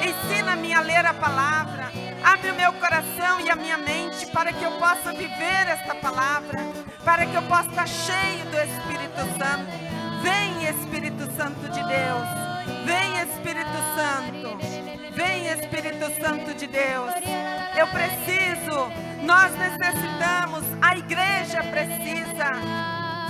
Ensina-me a ler a palavra. Abre o meu coração e a minha mente para que eu possa viver esta palavra, para que eu possa estar cheio do Espírito Santo. Vem, Espírito Santo de Deus. Vem, Espírito Santo. Vem, Espírito Santo de Deus. Eu preciso, nós necessitamos, a igreja precisa.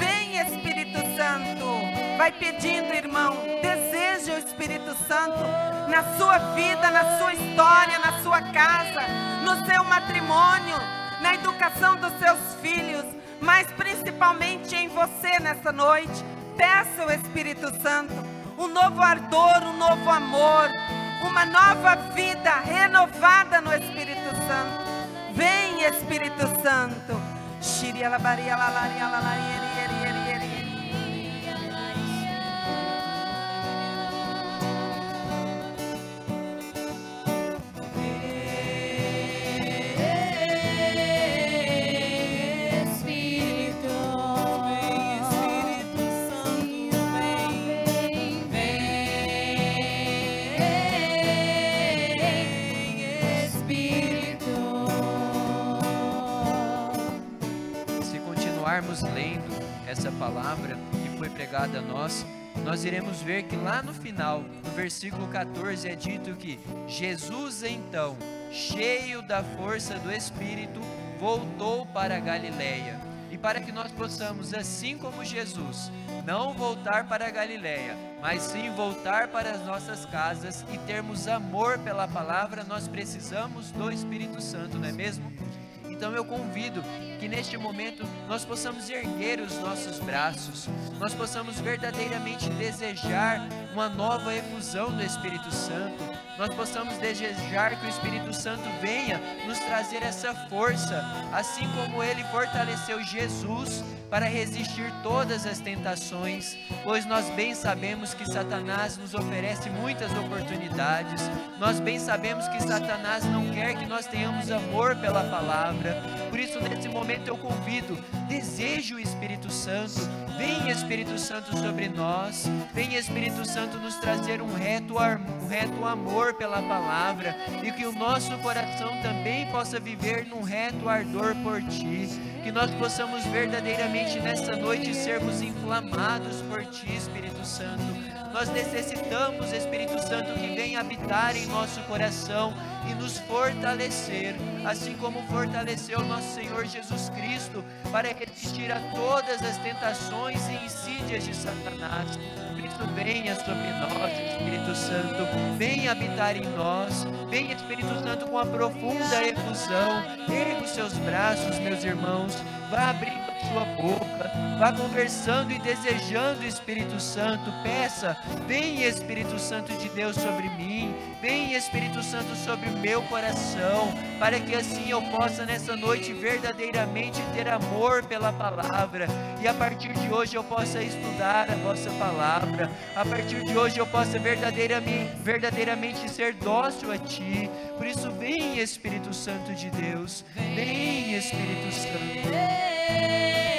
Vem, Espírito Santo. Vai pedindo, irmão. Deseja o Espírito Santo na sua vida, na sua história, na sua casa, no seu matrimônio, na educação dos seus filhos, mas principalmente em você nessa noite. Peça o Espírito Santo um novo ardor, um novo amor, uma nova vida renovada no Espírito Santo. Vem, Espírito Santo. Shiri alabari alalari alalari continuarmos lendo essa palavra que foi pregada a nós, nós iremos ver que lá no final, no versículo 14, é dito que Jesus então, cheio da força do Espírito, voltou para a Galileia. E para que nós possamos, assim como Jesus, não voltar para a Galileia, mas sim voltar para as nossas casas e termos amor pela palavra, nós precisamos do Espírito Santo, não é mesmo? Então eu convido que neste momento nós possamos erguer os nossos braços, nós possamos verdadeiramente desejar uma nova efusão do Espírito Santo, nós possamos desejar que o Espírito Santo venha nos trazer essa força, assim como ele fortaleceu Jesus para resistir todas as tentações, pois nós bem sabemos que Satanás nos oferece muitas oportunidades, nós bem sabemos que Satanás não quer que nós tenhamos amor pela palavra, por isso nesse momento eu convido, deseje o Espírito Santo, vem Espírito Santo sobre nós, vem Espírito Santo nos trazer um reto, um reto amor pela palavra e que o nosso coração também possa viver num reto ardor por ti, que nós possamos verdadeiramente nessa noite sermos inflamados por ti, Espírito Santo. Nós necessitamos, Espírito Santo, que venha habitar em nosso coração e nos fortalecer, assim como fortaleceu nosso Senhor Jesus Cristo para resistir a todas as tentações e insídias de Satanás. Cristo venha sobre nós, Espírito Santo, venha habitar em nós, venha Espírito Santo com a profunda efusão, ergue os seus braços, meus irmãos, vá abrindo a sua boca, vá conversando e desejando Espírito Santo, peça, vem Espírito Santo de Deus sobre mim, vem Espírito Santo sobre o meu coração, para que assim eu possa nessa noite verdadeiramente ter amor pela palavra, e a partir de hoje eu possa estudar a vossa palavra, a partir de hoje eu possa verdadeiramente, verdadeiramente ser dócil a ti, por isso vem Espírito Santo de Deus, vem Espírito Santo. Vem,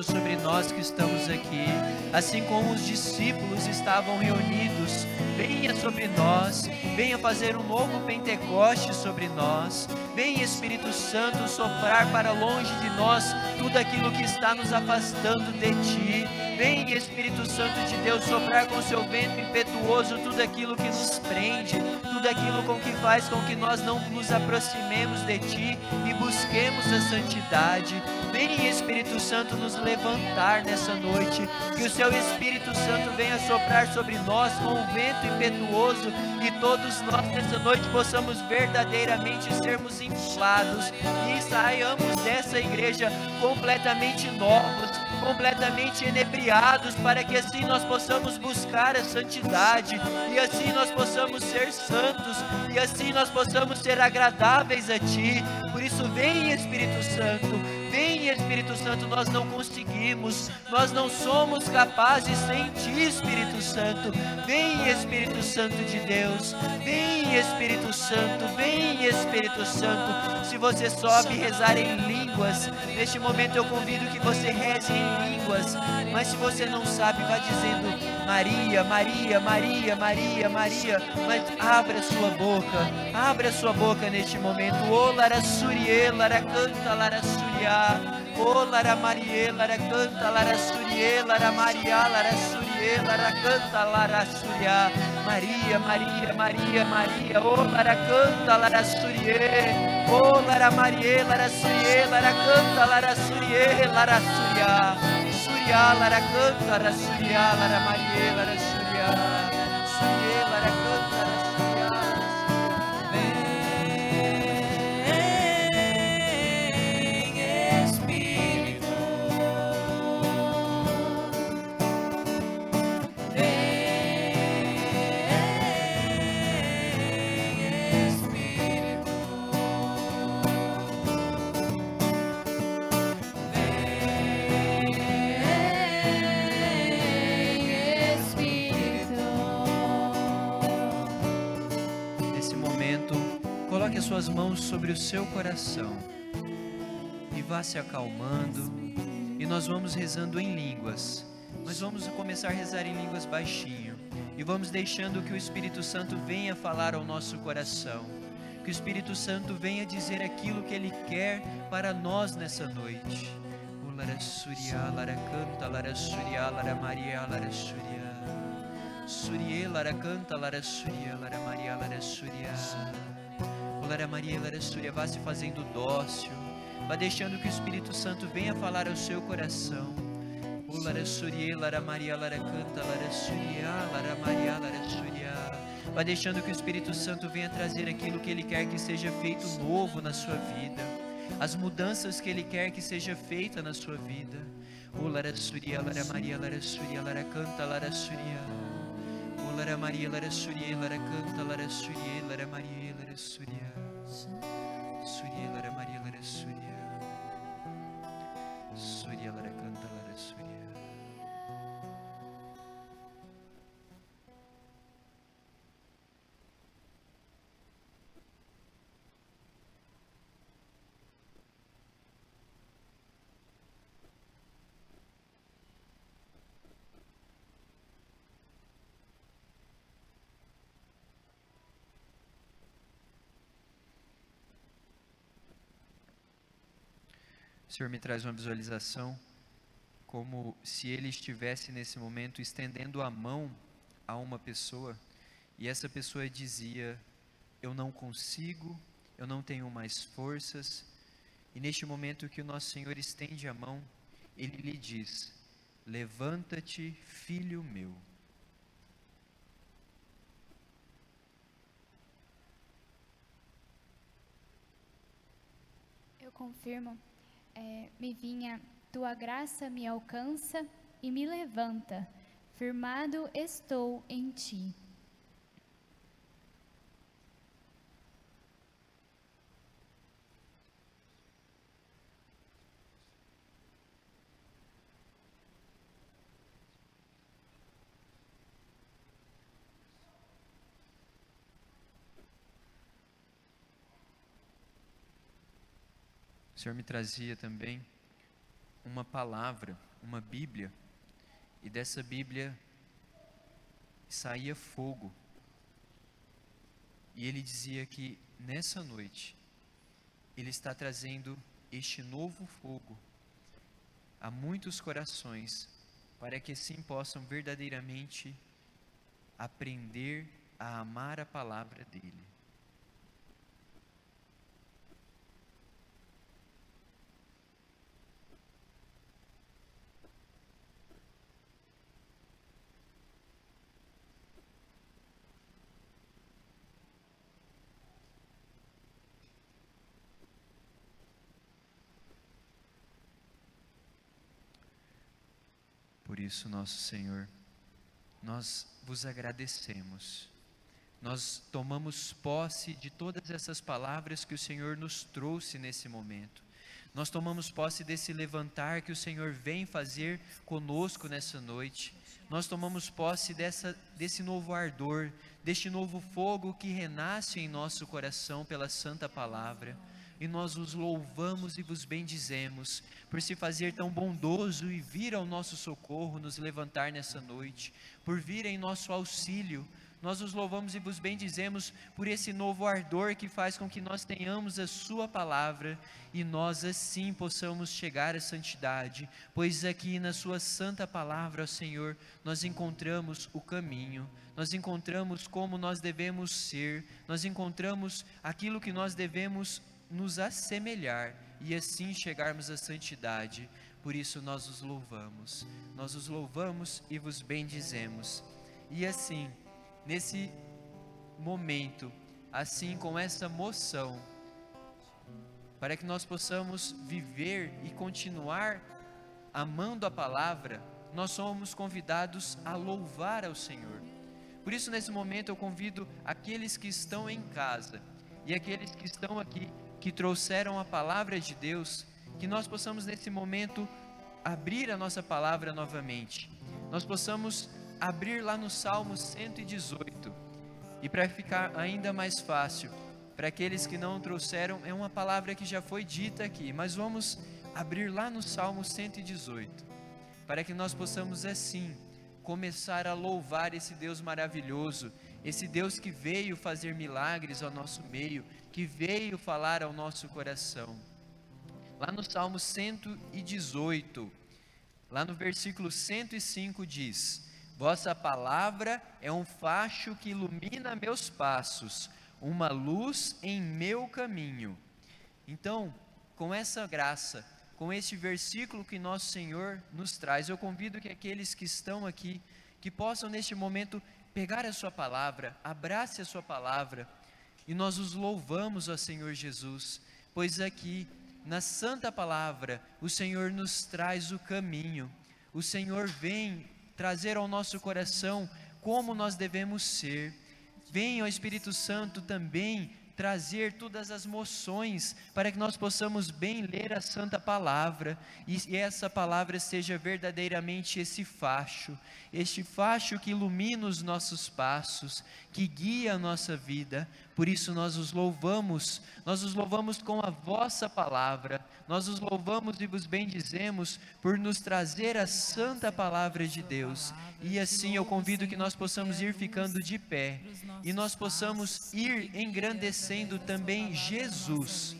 Santo sobre nós que estamos aqui, assim como os discípulos estavam reunidos, venha sobre nós, venha fazer um novo Pentecoste sobre nós, vem Espírito Santo soprar para longe de nós tudo aquilo que está nos afastando de Ti, vem Espírito Santo de Deus soprar com seu vento impetuoso tudo aquilo que nos prende, tudo aquilo com que faz com que nós não nos aproximemos de Ti e busquemos a santidade. Vem Espírito Santo nos levantar nessa noite, que o Seu Espírito Santo venha soprar sobre nós com um vento impetuoso. E todos nós nessa noite possamos verdadeiramente sermos inflados. E saiamos dessa igreja completamente novos, completamente inebriados, para que assim nós possamos buscar a santidade. E assim nós possamos ser santos. E assim nós possamos ser agradáveis a Ti. Por isso, vem Espírito Santo. Vem Espírito Santo, nós não conseguimos, nós não somos capazes sem Ti, Espírito Santo. Vem Espírito Santo de Deus, vem Espírito Santo, vem Espírito Santo. Se você sobe rezar em línguas, neste momento eu convido que você reze em línguas, mas se você não sabe, vá dizendo Maria, Maria, Maria, Maria, Maria, mas abra sua boca, abra sua boca neste momento. Ô Lara Surie, Lara canta, Lara Suriá. Ô Lara Marie, Lara canta, Lara Surie, Lara Maria, Lara surie, lara canta, lara suria. Maria, Maria, Maria, Maria, oh lara canta, lara surie. Oh lara Maria, lara surie, lara canta, lara surie, lara suria. Suria, lara canta, lara suria, lara Maria, lara. Surie, suas mãos sobre o seu coração e vá se acalmando. E nós vamos rezando em línguas. Nós vamos começar a rezar em línguas baixinho e vamos deixando que o Espírito Santo venha falar ao nosso coração. Que o Espírito Santo venha dizer aquilo que ele quer para nós nessa noite. Lara suria, lara canta, lara suria, lara maria, lara suria. Surie, lara canta, lara suria, lara maria, lara suria. Lara maria, lara suria, vá se fazendo dócil. Vá deixando que o Espírito Santo venha falar ao seu coração. O lara surie, lara maria, lara canta, lara suria, lara maria, lara suria. Vá deixando que o Espírito Santo venha trazer aquilo que Ele quer que seja feito novo na sua vida. As mudanças que Ele quer que seja feita na sua vida. O lara suria, lara maria, lara suria, lara canta, lara suria. O lara maria, lara suria, lara canta, lara suria, lara maria, lara suria. Suria, lara O Senhor me traz uma visualização como se Ele estivesse nesse momento estendendo a mão a uma pessoa e essa pessoa dizia: Eu não consigo, eu não tenho mais forças. E neste momento que o nosso Senhor estende a mão, Ele lhe diz: Levanta-te, filho meu. Eu confirmo, é, me vinha, tua graça me alcança e me levanta, firmado estou em ti. O Senhor me trazia também uma palavra, uma Bíblia, e dessa Bíblia saía fogo. E ele dizia que nessa noite ele está trazendo este novo fogo a muitos corações, para que assim possam verdadeiramente aprender a amar a palavra dele. Por isso, nosso Senhor, nós vos agradecemos. Nós tomamos posse de todas essas palavras que o Senhor nos trouxe nesse momento. Nós tomamos posse desse levantar que o Senhor vem fazer conosco nessa noite. Nós tomamos posse dessa, desse novo ardor, deste novo fogo que renasce em nosso coração pela Santa Palavra e nós os louvamos e vos bendizemos por se fazer tão bondoso e vir ao nosso socorro, nos levantar nessa noite, por vir em nosso auxílio. Nós os louvamos e vos bendizemos por esse novo ardor que faz com que nós tenhamos a Sua palavra e nós assim possamos chegar à santidade, pois aqui na Sua santa palavra, ó Senhor, nós encontramos o caminho, nós encontramos como nós devemos ser, nós encontramos aquilo que nós devemos nos assemelhar e assim chegarmos à santidade. Por isso nós os louvamos, nós os louvamos e vos bendizemos. E assim, nesse momento, assim com essa moção, para que nós possamos viver e continuar amando a palavra, nós somos convidados a louvar ao Senhor. Por isso, nesse momento, eu convido aqueles que estão em casa e aqueles que estão aqui, que trouxeram a palavra de Deus, que nós possamos, nesse momento, abrir a nossa palavra novamente. Nós possamos abrir lá no Salmo 118. E para ficar ainda mais fácil, para aqueles que não trouxeram, é uma palavra que já foi dita aqui, mas vamos abrir lá no Salmo 118, para que nós possamos assim começar a louvar esse Deus maravilhoso, esse Deus que veio fazer milagres ao nosso meio, que veio falar ao nosso coração. Lá no Salmo 118, lá no versículo 105 diz: Vossa palavra é um facho que ilumina meus passos, uma luz em meu caminho. Então, com essa graça, com este versículo que nosso Senhor nos traz, eu convido que aqueles que estão aqui, que possam neste momento pegar a sua palavra, abrace a sua palavra, e nós os louvamos, ó Senhor Jesus, pois aqui na santa palavra o Senhor nos traz o caminho. O Senhor vem trazer ao nosso coração como nós devemos ser. Venha o Espírito Santo também trazer todas as moções para que nós possamos bem ler a santa palavra e essa palavra seja verdadeiramente esse facho, este facho que ilumina os nossos passos, que guia a nossa vida. Por isso nós os louvamos, nós os louvamos com a vossa palavra, nós os louvamos e vos bendizemos por nos trazer a santa palavra de Deus. E assim eu convido que nós possamos ir ficando de pé e nós possamos ir engrandecendo também Jesus.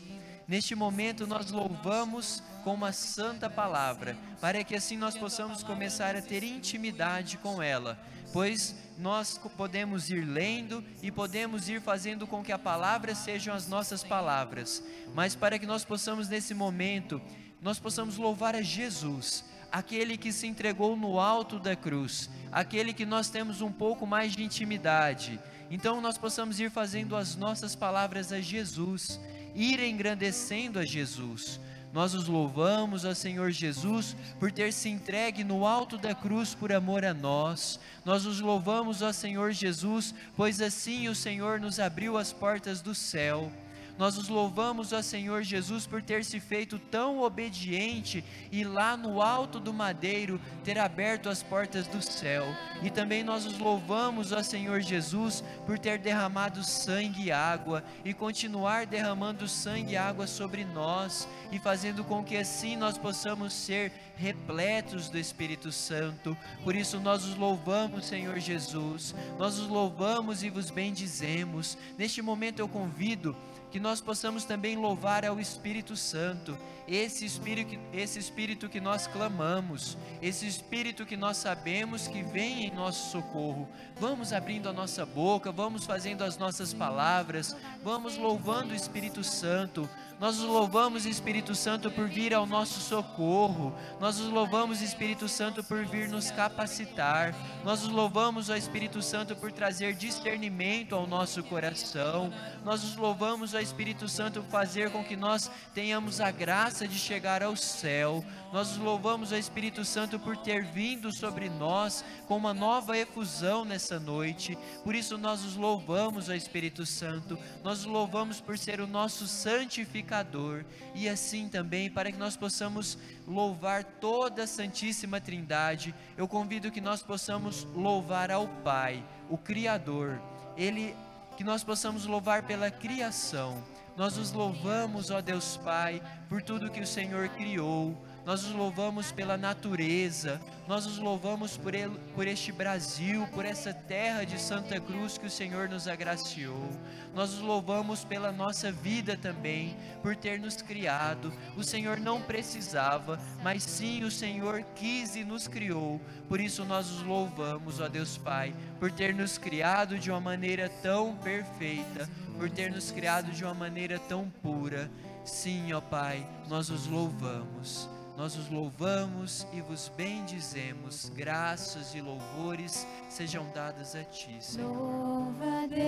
Neste momento nós louvamos com uma santa palavra, para que assim nós possamos começar a ter intimidade com ela, pois nós podemos ir lendo e podemos ir fazendo com que a palavra sejam as nossas palavras, mas para que nós possamos nesse momento, nós possamos louvar a Jesus, aquele que se entregou no alto da cruz, aquele que nós temos um pouco mais de intimidade. Então nós possamos ir fazendo as nossas palavras a Jesus, ir engrandecendo a Jesus. Nós os louvamos ao Senhor Jesus por ter se entregue no alto da cruz por amor a nós. Nós os louvamos ao Senhor Jesus, pois assim o Senhor nos abriu as portas do céu. Nós os louvamos, ó Senhor Jesus, por ter se feito tão obediente e lá no alto do madeiro ter aberto as portas do céu. E também nós os louvamos, ó Senhor Jesus, por ter derramado sangue e água e continuar derramando sangue e água sobre nós e fazendo com que assim nós possamos ser repletos do Espírito Santo. Por isso nós os louvamos, Senhor Jesus. Nós os louvamos e vos bendizemos. Neste momento eu convido que nós possamos também louvar ao Espírito Santo, esse Espírito, esse Espírito que nós clamamos, esse Espírito que nós sabemos que vem em nosso socorro. Vamos abrindo a nossa boca, vamos fazendo as nossas palavras, vamos louvando o Espírito Santo. Nós os louvamos, Espírito Santo, por vir ao nosso socorro. Nós os louvamos, Espírito Santo, por vir nos capacitar. Nós os louvamos, ó Espírito Santo, por trazer discernimento ao nosso coração. Nós os louvamos, ó Espírito Santo, por fazer com que nós tenhamos a graça de chegar ao céu. Nós os louvamos, ó Espírito Santo, por ter vindo sobre nós com uma nova efusão nessa noite. Por isso nós os louvamos, ó Espírito Santo. Nós os louvamos por ser o nosso santificador pecador, e assim também para que nós possamos louvar toda a Santíssima Trindade, eu convido que nós possamos louvar ao Pai, o Criador, Ele, que nós possamos louvar pela criação. Nós os louvamos, ó Deus Pai, por tudo que o Senhor criou. Nós os louvamos pela natureza, nós os louvamos por, ele, por este Brasil, por essa terra de Santa Cruz que o Senhor nos agraciou. Nós os louvamos pela nossa vida também, por ter nos criado. O Senhor não precisava, mas sim o Senhor quis e nos criou. Por isso nós os louvamos, ó Deus Pai, por ter nos criado de uma maneira tão perfeita, por ter nos criado de uma maneira tão pura. Sim, ó Pai, nós os louvamos nós os louvamos e vos bendizemos. Graças e louvores sejam dadas a ti, Senhor. Louva a Deus,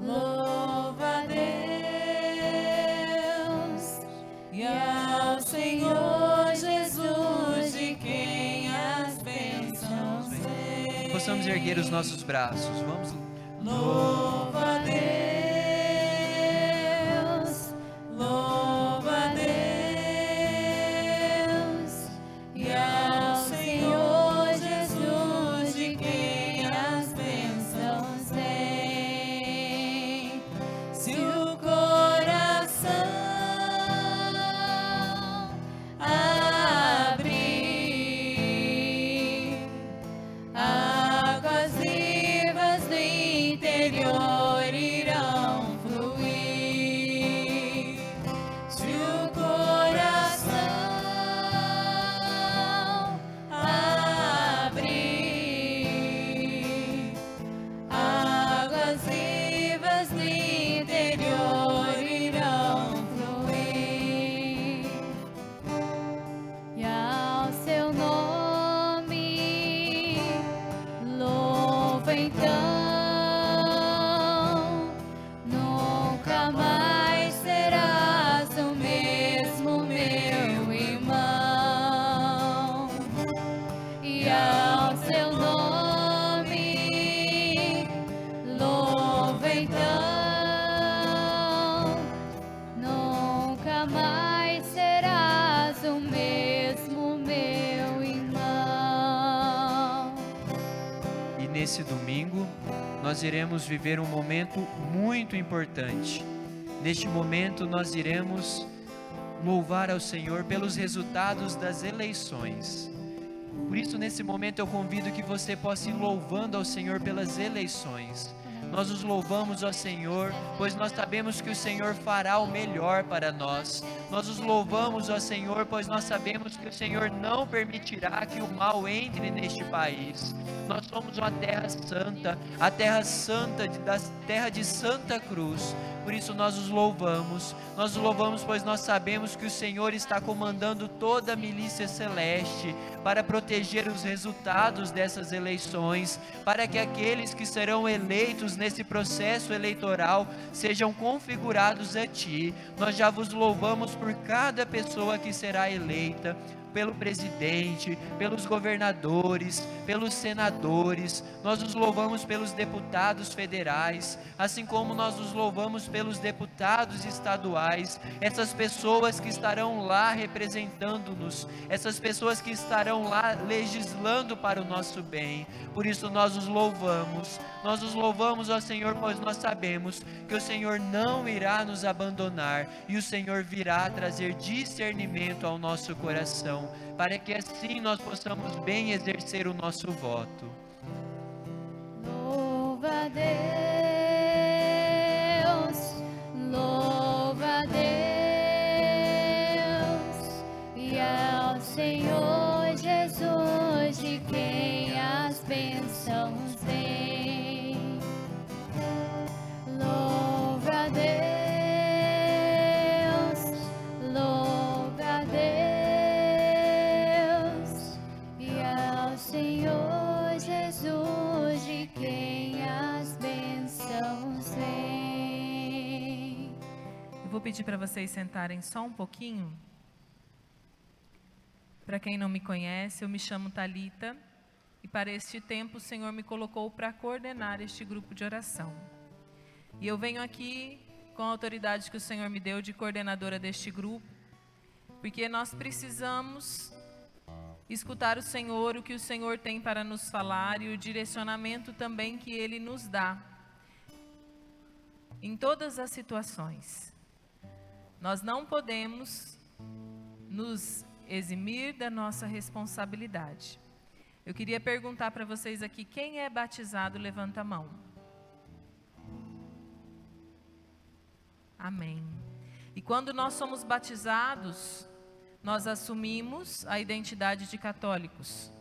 louva a Deus e ao Senhor Jesus de quem as bênçãos vêm. Possamos erguer os nossos braços. Vamos. Louva a Deus. Nós iremos viver um momento muito importante. Neste momento, nós iremos louvar ao Senhor pelos resultados das eleições. Por isso, nesse momento, eu convido que você possa ir louvando ao Senhor pelas eleições. Nós os louvamos, ó Senhor, pois nós sabemos que o Senhor fará o melhor para nós. Nós os louvamos, ó Senhor, pois nós sabemos que o Senhor não permitirá que o mal entre neste país. Nós somos uma terra santa, a terra santa da terra de Santa Cruz. Por isso nós os louvamos. Nós os louvamos pois nós sabemos que o Senhor está comandando toda a milícia celeste para proteger os resultados dessas eleições, para que aqueles que serão eleitos nesse processo eleitoral sejam configurados a ti. Nós já vos louvamos por cada pessoa que será eleita pelo presidente, pelos governadores, pelos senadores, nós os louvamos pelos deputados federais, assim como nós os louvamos pelos deputados estaduais, essas pessoas que estarão lá representando-nos, essas pessoas que estarão lá legislando para o nosso bem. Por isso nós os louvamos, nós os louvamos, ó Senhor, pois nós sabemos que o Senhor não irá nos abandonar e o Senhor virá trazer discernimento ao nosso coração para que assim nós possamos bem exercer o nosso voto. Louva a Deus, louva a Deus e ao Senhor Jesus de quem as bênçãos pedir para vocês sentarem só um pouquinho. Para quem não me conhece, eu me chamo Talita e para este tempo o Senhor me colocou para coordenar este grupo de oração. E eu venho aqui com a autoridade que o Senhor me deu de coordenadora deste grupo, porque nós precisamos escutar o Senhor, o que o Senhor tem para nos falar e o direcionamento também que ele nos dá em todas as situações. Nós não podemos nos eximir da nossa responsabilidade. Eu queria perguntar para vocês aqui: quem é batizado, levanta a mão. Amém. E quando nós somos batizados, nós assumimos a identidade de católicos.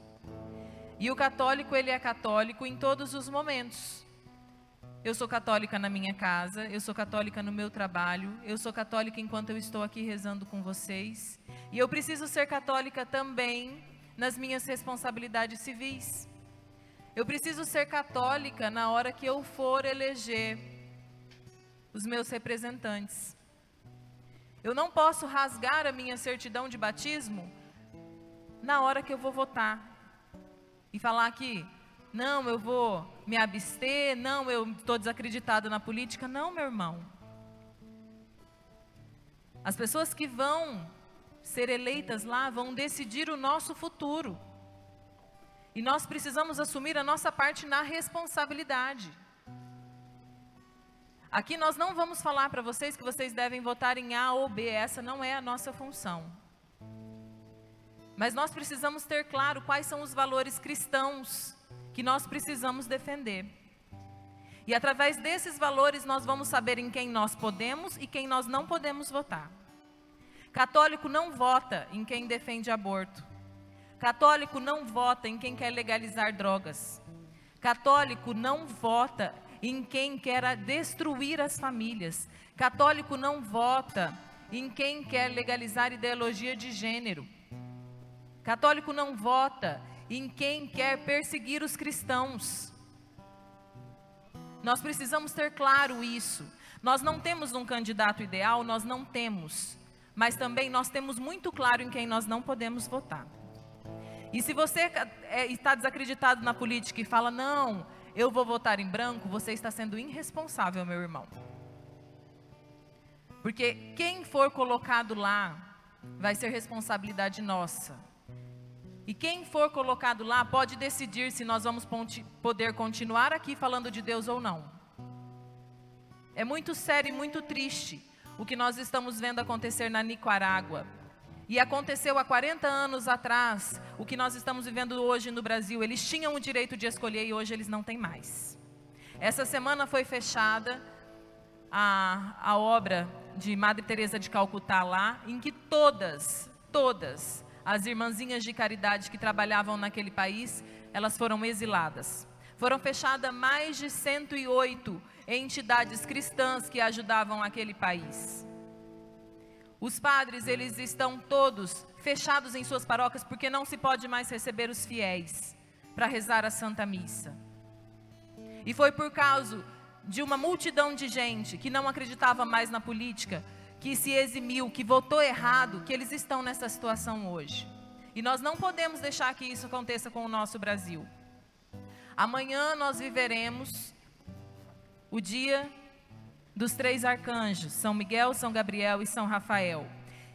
E o católico, ele é católico em todos os momentos. Eu sou católica na minha casa, eu sou católica no meu trabalho, eu sou católica enquanto eu estou aqui rezando com vocês. E eu preciso ser católica também nas minhas responsabilidades civis. Eu preciso ser católica na hora que eu for eleger os meus representantes. Eu não posso rasgar a minha certidão de batismo na hora que eu vou votar e falar que não, eu vou me abster, não, eu estou desacreditado na política. Não, meu irmão. As pessoas que vão ser eleitas lá vão decidir o nosso futuro. E nós precisamos assumir a nossa parte na responsabilidade. Aqui nós não vamos falar para vocês que vocês devem votar em A ou B, essa não é a nossa função. Mas nós precisamos ter claro quais são os valores cristãos que nós precisamos defender. E através desses valores nós vamos saber em quem nós podemos e quem nós não podemos votar. Católico não vota em quem defende aborto. Católico não vota em quem quer legalizar drogas. Católico não vota em quem quer destruir as famílias. Católico não vota em quem quer legalizar ideologia de gênero. Católico não vota em quem quer perseguir os cristãos. Nós precisamos ter claro isso. Nós não temos um candidato ideal, nós não temos. Mas também nós temos muito claro em quem nós não podemos votar. E se você é, está desacreditado na política e fala, não, eu vou votar em branco, você está sendo irresponsável, meu irmão. Porque quem for colocado lá vai ser responsabilidade nossa. E quem for colocado lá pode decidir se nós vamos poder continuar aqui falando de Deus ou não. É muito sério e muito triste o que nós estamos vendo acontecer na Nicarágua. E aconteceu há 40 anos atrás, o que nós estamos vivendo hoje no Brasil. Eles tinham o direito de escolher e hoje eles não têm mais. Essa semana foi fechada a, a obra de Madre Teresa de Calcutá lá, em que todas, todas as irmãzinhas de caridade que trabalhavam naquele país, elas foram exiladas. Foram fechadas mais de 108 entidades cristãs que ajudavam aquele país. Os padres, eles estão todos fechados em suas paróquias porque não se pode mais receber os fiéis para rezar a Santa Missa. E foi por causa de uma multidão de gente que não acreditava mais na política, que se eximiu, que votou errado, que eles estão nessa situação hoje. E nós não podemos deixar que isso aconteça com o nosso Brasil. Amanhã nós viveremos o dia dos três arcanjos, São Miguel, São Gabriel e São Rafael.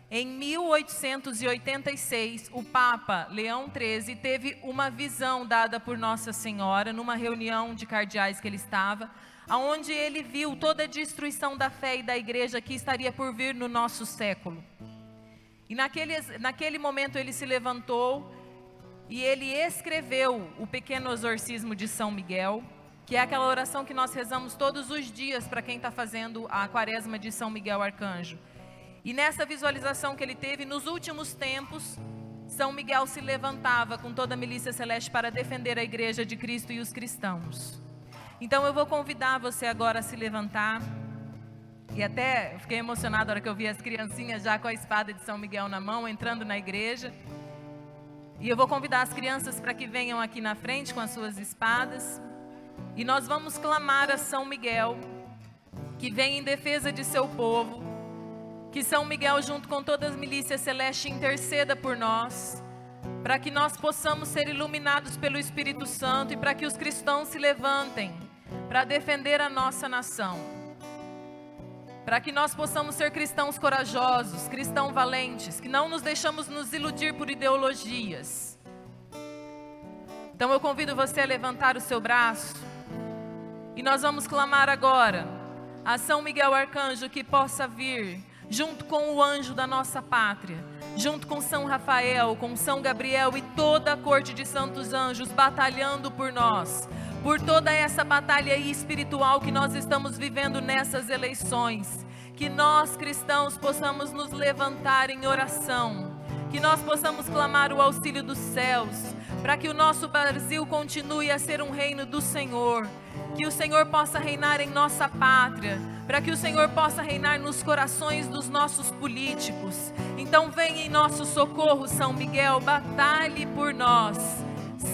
Em 1886, o Papa Leão XIII teve uma visão dada por Nossa Senhora numa reunião de cardeais que ele estava, aonde ele viu toda a destruição da fé e da igreja que estaria por vir no nosso século. E naquele, naquele momento ele se levantou e ele escreveu o pequeno exorcismo de São Miguel, que é aquela oração que nós rezamos todos os dias para quem está fazendo a quaresma de São Miguel Arcanjo. E nessa visualização que ele teve, nos últimos tempos, São Miguel se levantava com toda a milícia celeste para defender a igreja de Cristo e os cristãos. Então eu vou convidar você agora a se levantar. E até fiquei emocionada na hora que eu vi as criancinhas já com a espada de São Miguel na mão, entrando na igreja. E eu vou convidar as crianças para que venham aqui na frente com as suas espadas. E nós vamos clamar a São Miguel, que vem em defesa de seu povo que São Miguel, junto com todas as milícias celestes, interceda por nós, para que nós possamos ser iluminados pelo Espírito Santo e para que os cristãos se levantem para defender a nossa nação. Para que nós possamos ser cristãos corajosos, cristãos valentes, que não nos deixamos nos iludir por ideologias. Então eu convido você a levantar o seu braço e nós vamos clamar agora a São Miguel Arcanjo que possa vir junto com o anjo da nossa pátria, junto com São Rafael, com São Gabriel e toda a corte de santos anjos batalhando por nós, por toda essa batalha espiritual que nós estamos vivendo nessas eleições. Que nós cristãos possamos nos levantar em oração, que nós possamos clamar o auxílio dos céus, para que o nosso Brasil continue a ser um reino do Senhor, que o Senhor possa reinar em nossa pátria, para que o Senhor possa reinar nos corações dos nossos políticos. Então, vem em nosso socorro, São Miguel, batalhe por nós.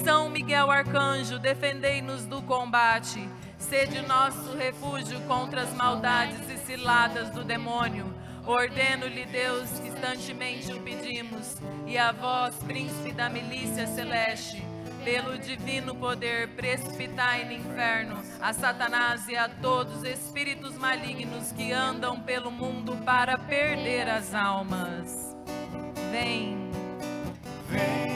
São Miguel Arcanjo, defendei-nos do combate. Sede nosso refúgio contra as maldades e ciladas do demônio. Ordeno-lhe Deus que instantemente o pedimos, e a vós, príncipe da milícia celeste, pelo divino poder, precipitai no inferno a Satanás e a todos os espíritos malignos que andam pelo mundo para perder as almas. Vem, vem,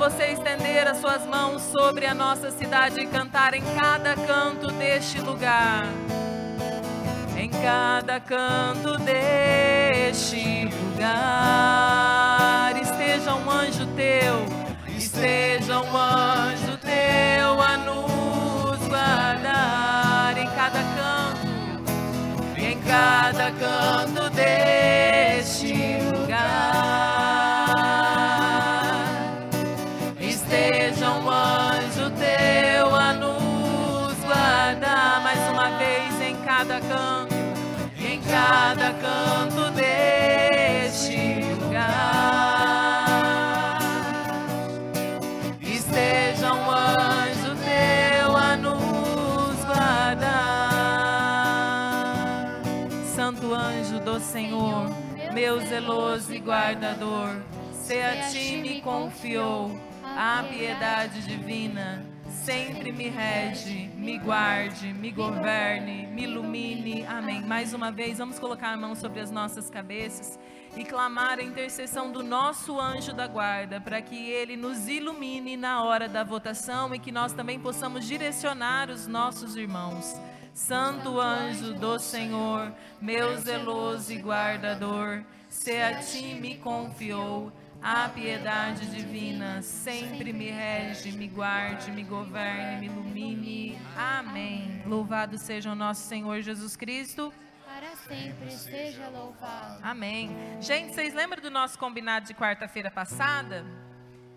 você estender as suas mãos sobre a nossa cidade e cantar em cada canto deste lugar. Em cada canto deste lugar, esteja um anjo teu, esteja um anjo teu a nos guardar em cada canto, em cada canto deste cada canto deste lugar. Esteja um anjo teu a nos guardar. Santo anjo do Senhor, meu zeloso e guardador, se a ti me confiou a piedade divina sempre me rege, me guarde, me governe, me ilumine. Amém. Mais uma vez, vamos colocar a mão sobre as nossas cabeças e clamar a intercessão do nosso anjo da guarda, para que ele nos ilumine na hora da votação e que nós também possamos direcionar os nossos irmãos. Santo anjo do Senhor, meu zeloso e guardador, se a ti me confiou a piedade divina sempre me rege, me guarde, me governe, me ilumine. Amém. Louvado seja o nosso Senhor Jesus Cristo. Para sempre seja louvado. Amém. Gente, vocês lembram do nosso combinado de quarta-feira passada?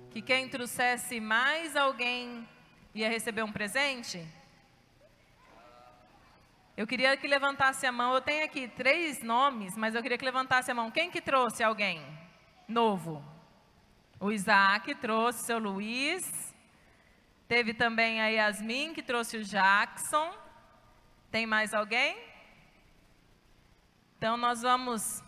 Que quem trouxesse mais alguém ia receber um presente? Eu queria que levantasse a mão. Eu tenho aqui três nomes, mas eu queria que levantasse a mão. Quem que trouxe alguém novo? O Isaac trouxe o seu Luiz. Teve também a Yasmin que trouxe o Jackson. Tem mais alguém? Então nós vamos.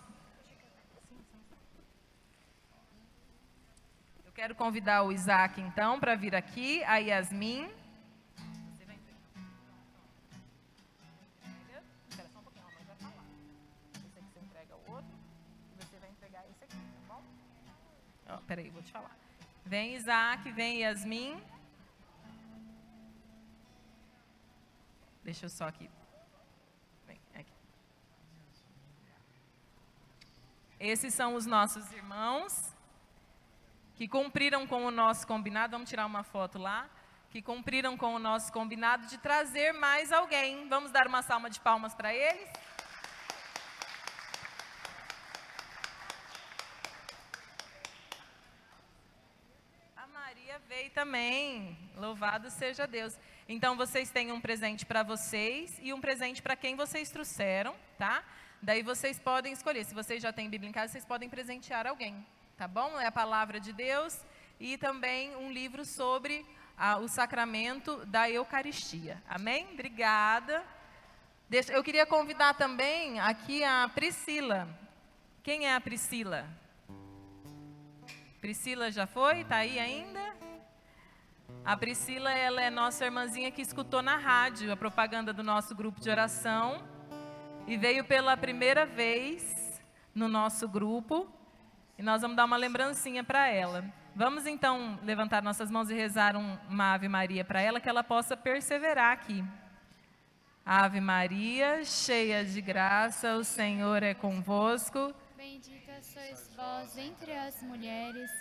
Eu quero convidar o Isaac então para vir aqui, a Yasmin. Peraí, vou te falar. Vem Isaac, vem Yasmin. Deixa eu só aqui. Vem, aqui. Esses são os nossos irmãos que cumpriram com o nosso combinado. Vamos tirar uma foto lá. Que cumpriram com o nosso combinado de trazer mais alguém. Vamos dar uma salva de palmas para eles. Veio também. Louvado seja Deus. Então vocês têm um presente para vocês e um presente para quem vocês trouxeram, tá? Daí vocês podem escolher. Se vocês já têm Bíblia em casa, vocês podem presentear alguém, tá bom? É a palavra de Deus e também um livro sobre ah, o sacramento da Eucaristia. Amém? Obrigada. Deixa, eu queria convidar também aqui a Priscila. Quem é a Priscila? Priscila já foi? Está aí ainda? A Priscila, ela é nossa irmãzinha que escutou na rádio a propaganda do nosso grupo de oração e veio pela primeira vez no nosso grupo e nós vamos dar uma lembrancinha para ela. Vamos então levantar nossas mãos e rezar um, uma Ave Maria para ela, que ela possa perseverar aqui. Ave Maria, cheia de graça, o Senhor é convosco. Bendita sois vós entre as mulheres,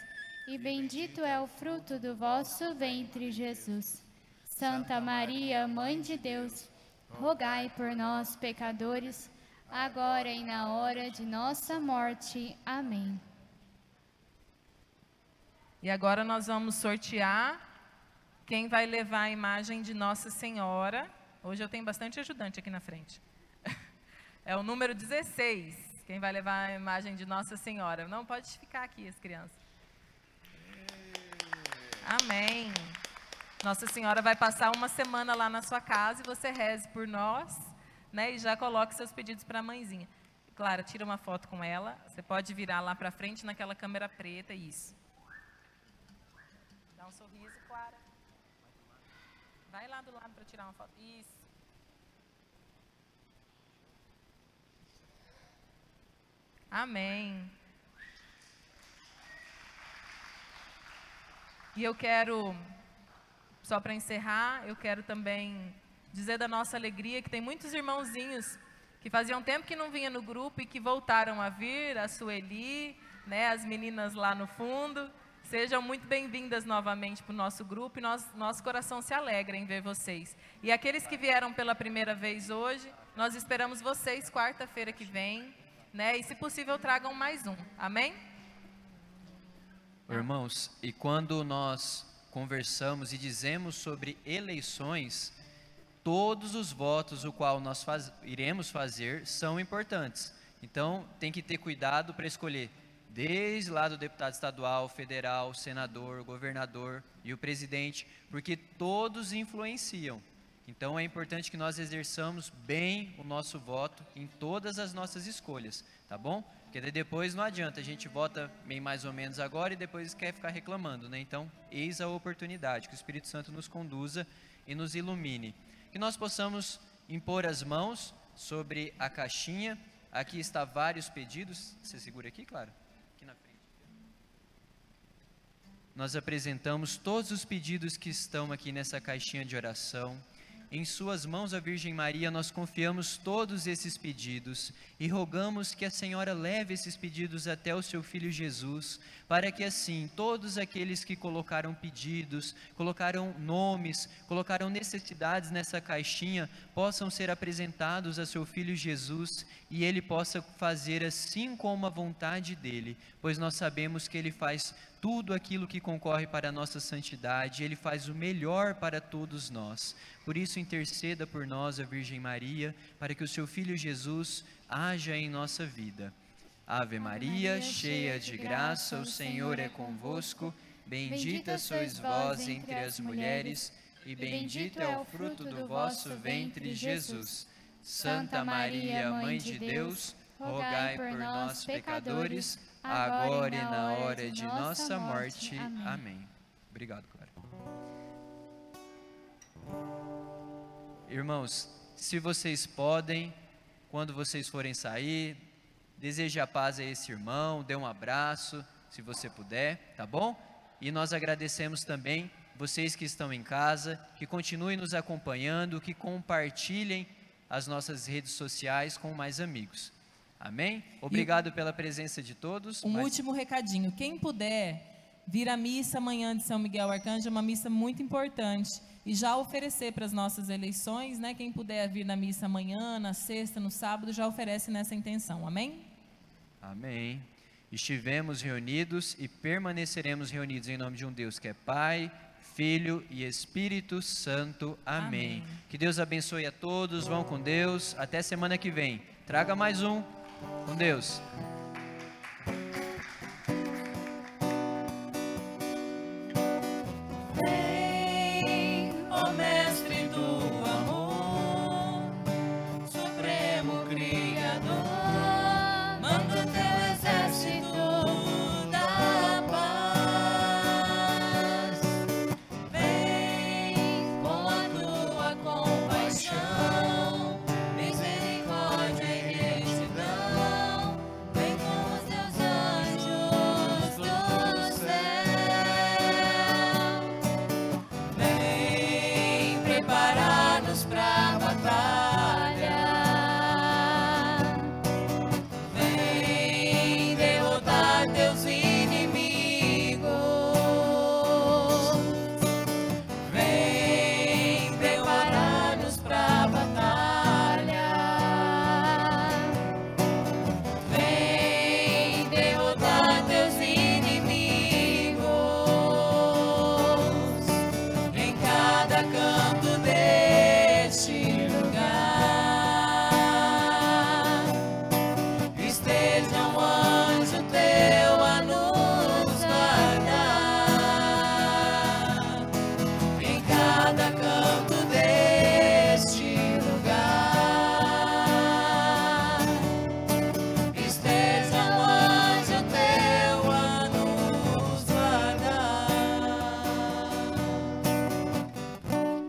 e bendito é o fruto do vosso ventre, Jesus. Santa Maria, Mãe de Deus, rogai por nós, pecadores, agora e na hora de nossa morte. Amém. E agora nós vamos sortear quem vai levar a imagem de Nossa Senhora. Hoje eu tenho bastante ajudante aqui na frente. É o número 16. Quem vai levar a imagem de Nossa Senhora? Não pode ficar aqui as crianças. Amém. Nossa Senhora vai passar uma semana lá na sua casa e você reze por nós, né? E já coloque seus pedidos para a mãezinha. Clara, tira uma foto com ela. Você pode virar lá para frente naquela câmera preta, isso. Dá um sorriso, Clara. Vai lá do lado para tirar uma foto. Isso. Amém. E eu quero, só para encerrar, eu quero também dizer da nossa alegria que tem muitos irmãozinhos que faziam tempo que não vinha no grupo e que voltaram a vir, a Sueli, né, as meninas lá no fundo. Sejam muito bem-vindas novamente para o nosso grupo e nós, nosso coração se alegra em ver vocês. E aqueles que vieram pela primeira vez hoje, nós esperamos vocês quarta-feira que vem, né? E se possível, tragam mais um. Amém? Irmãos, e quando nós conversamos e dizemos sobre eleições, todos os votos o qual nós faz, iremos fazer são importantes. Então, tem que ter cuidado para escolher desde lá do deputado estadual, federal, senador, governador e o presidente, porque todos influenciam. Então é importante que nós exerçamos bem o nosso voto em todas as nossas escolhas, tá bom? Porque daí depois não adianta, a gente vota bem mais ou menos agora e depois quer ficar reclamando, né? Então, eis a oportunidade, que o Espírito Santo nos conduza e nos ilumine. Que nós possamos impor as mãos sobre a caixinha. Aqui está vários pedidos. Você segura aqui, claro? nós apresentamos todos os pedidos que estão aqui nessa caixinha de oração. Em Suas mãos, a Virgem Maria, nós confiamos todos esses pedidos e rogamos que a Senhora leve esses pedidos até o seu Filho Jesus, para que assim todos aqueles que colocaram pedidos, colocaram nomes, colocaram necessidades nessa caixinha, possam ser apresentados a seu Filho Jesus e ele possa fazer assim como a vontade dele, pois nós sabemos que ele faz tudo aquilo que concorre para a nossa santidade, Ele faz o melhor para todos nós. Por isso, interceda por nós, a Virgem Maria, para que o seu Filho Jesus haja em nossa vida. Ave Maria, cheia de graça, o Senhor é convosco. Bendita sois vós entre as mulheres, e bendito é o fruto do vosso ventre, Jesus. Santa Maria, Mãe de Deus, rogai por nós, pecadores agora e na hora de nossa morte. Amém. Obrigado, Clara. Irmãos, se vocês podem, quando vocês forem sair, deseje a paz a esse irmão, dê um abraço, se você puder, tá bom? E nós agradecemos também vocês que estão em casa, que continuem nos acompanhando, que compartilhem as nossas redes sociais com mais amigos. Amém? Obrigado e pela presença de todos. Um mas... último recadinho. Quem puder vir à missa amanhã de São Miguel Arcanjo, é uma missa muito importante. E já oferecer para as nossas eleições, né? Quem puder vir na missa amanhã, na sexta, no sábado, já oferece nessa intenção. Amém? Amém. Estivemos reunidos e permaneceremos reunidos em nome de um Deus que é Pai, Filho e Espírito Santo. Amém. Amém. Que Deus abençoe a todos. Vão com Deus. Até semana que vem. Traga mais um. Com Deus.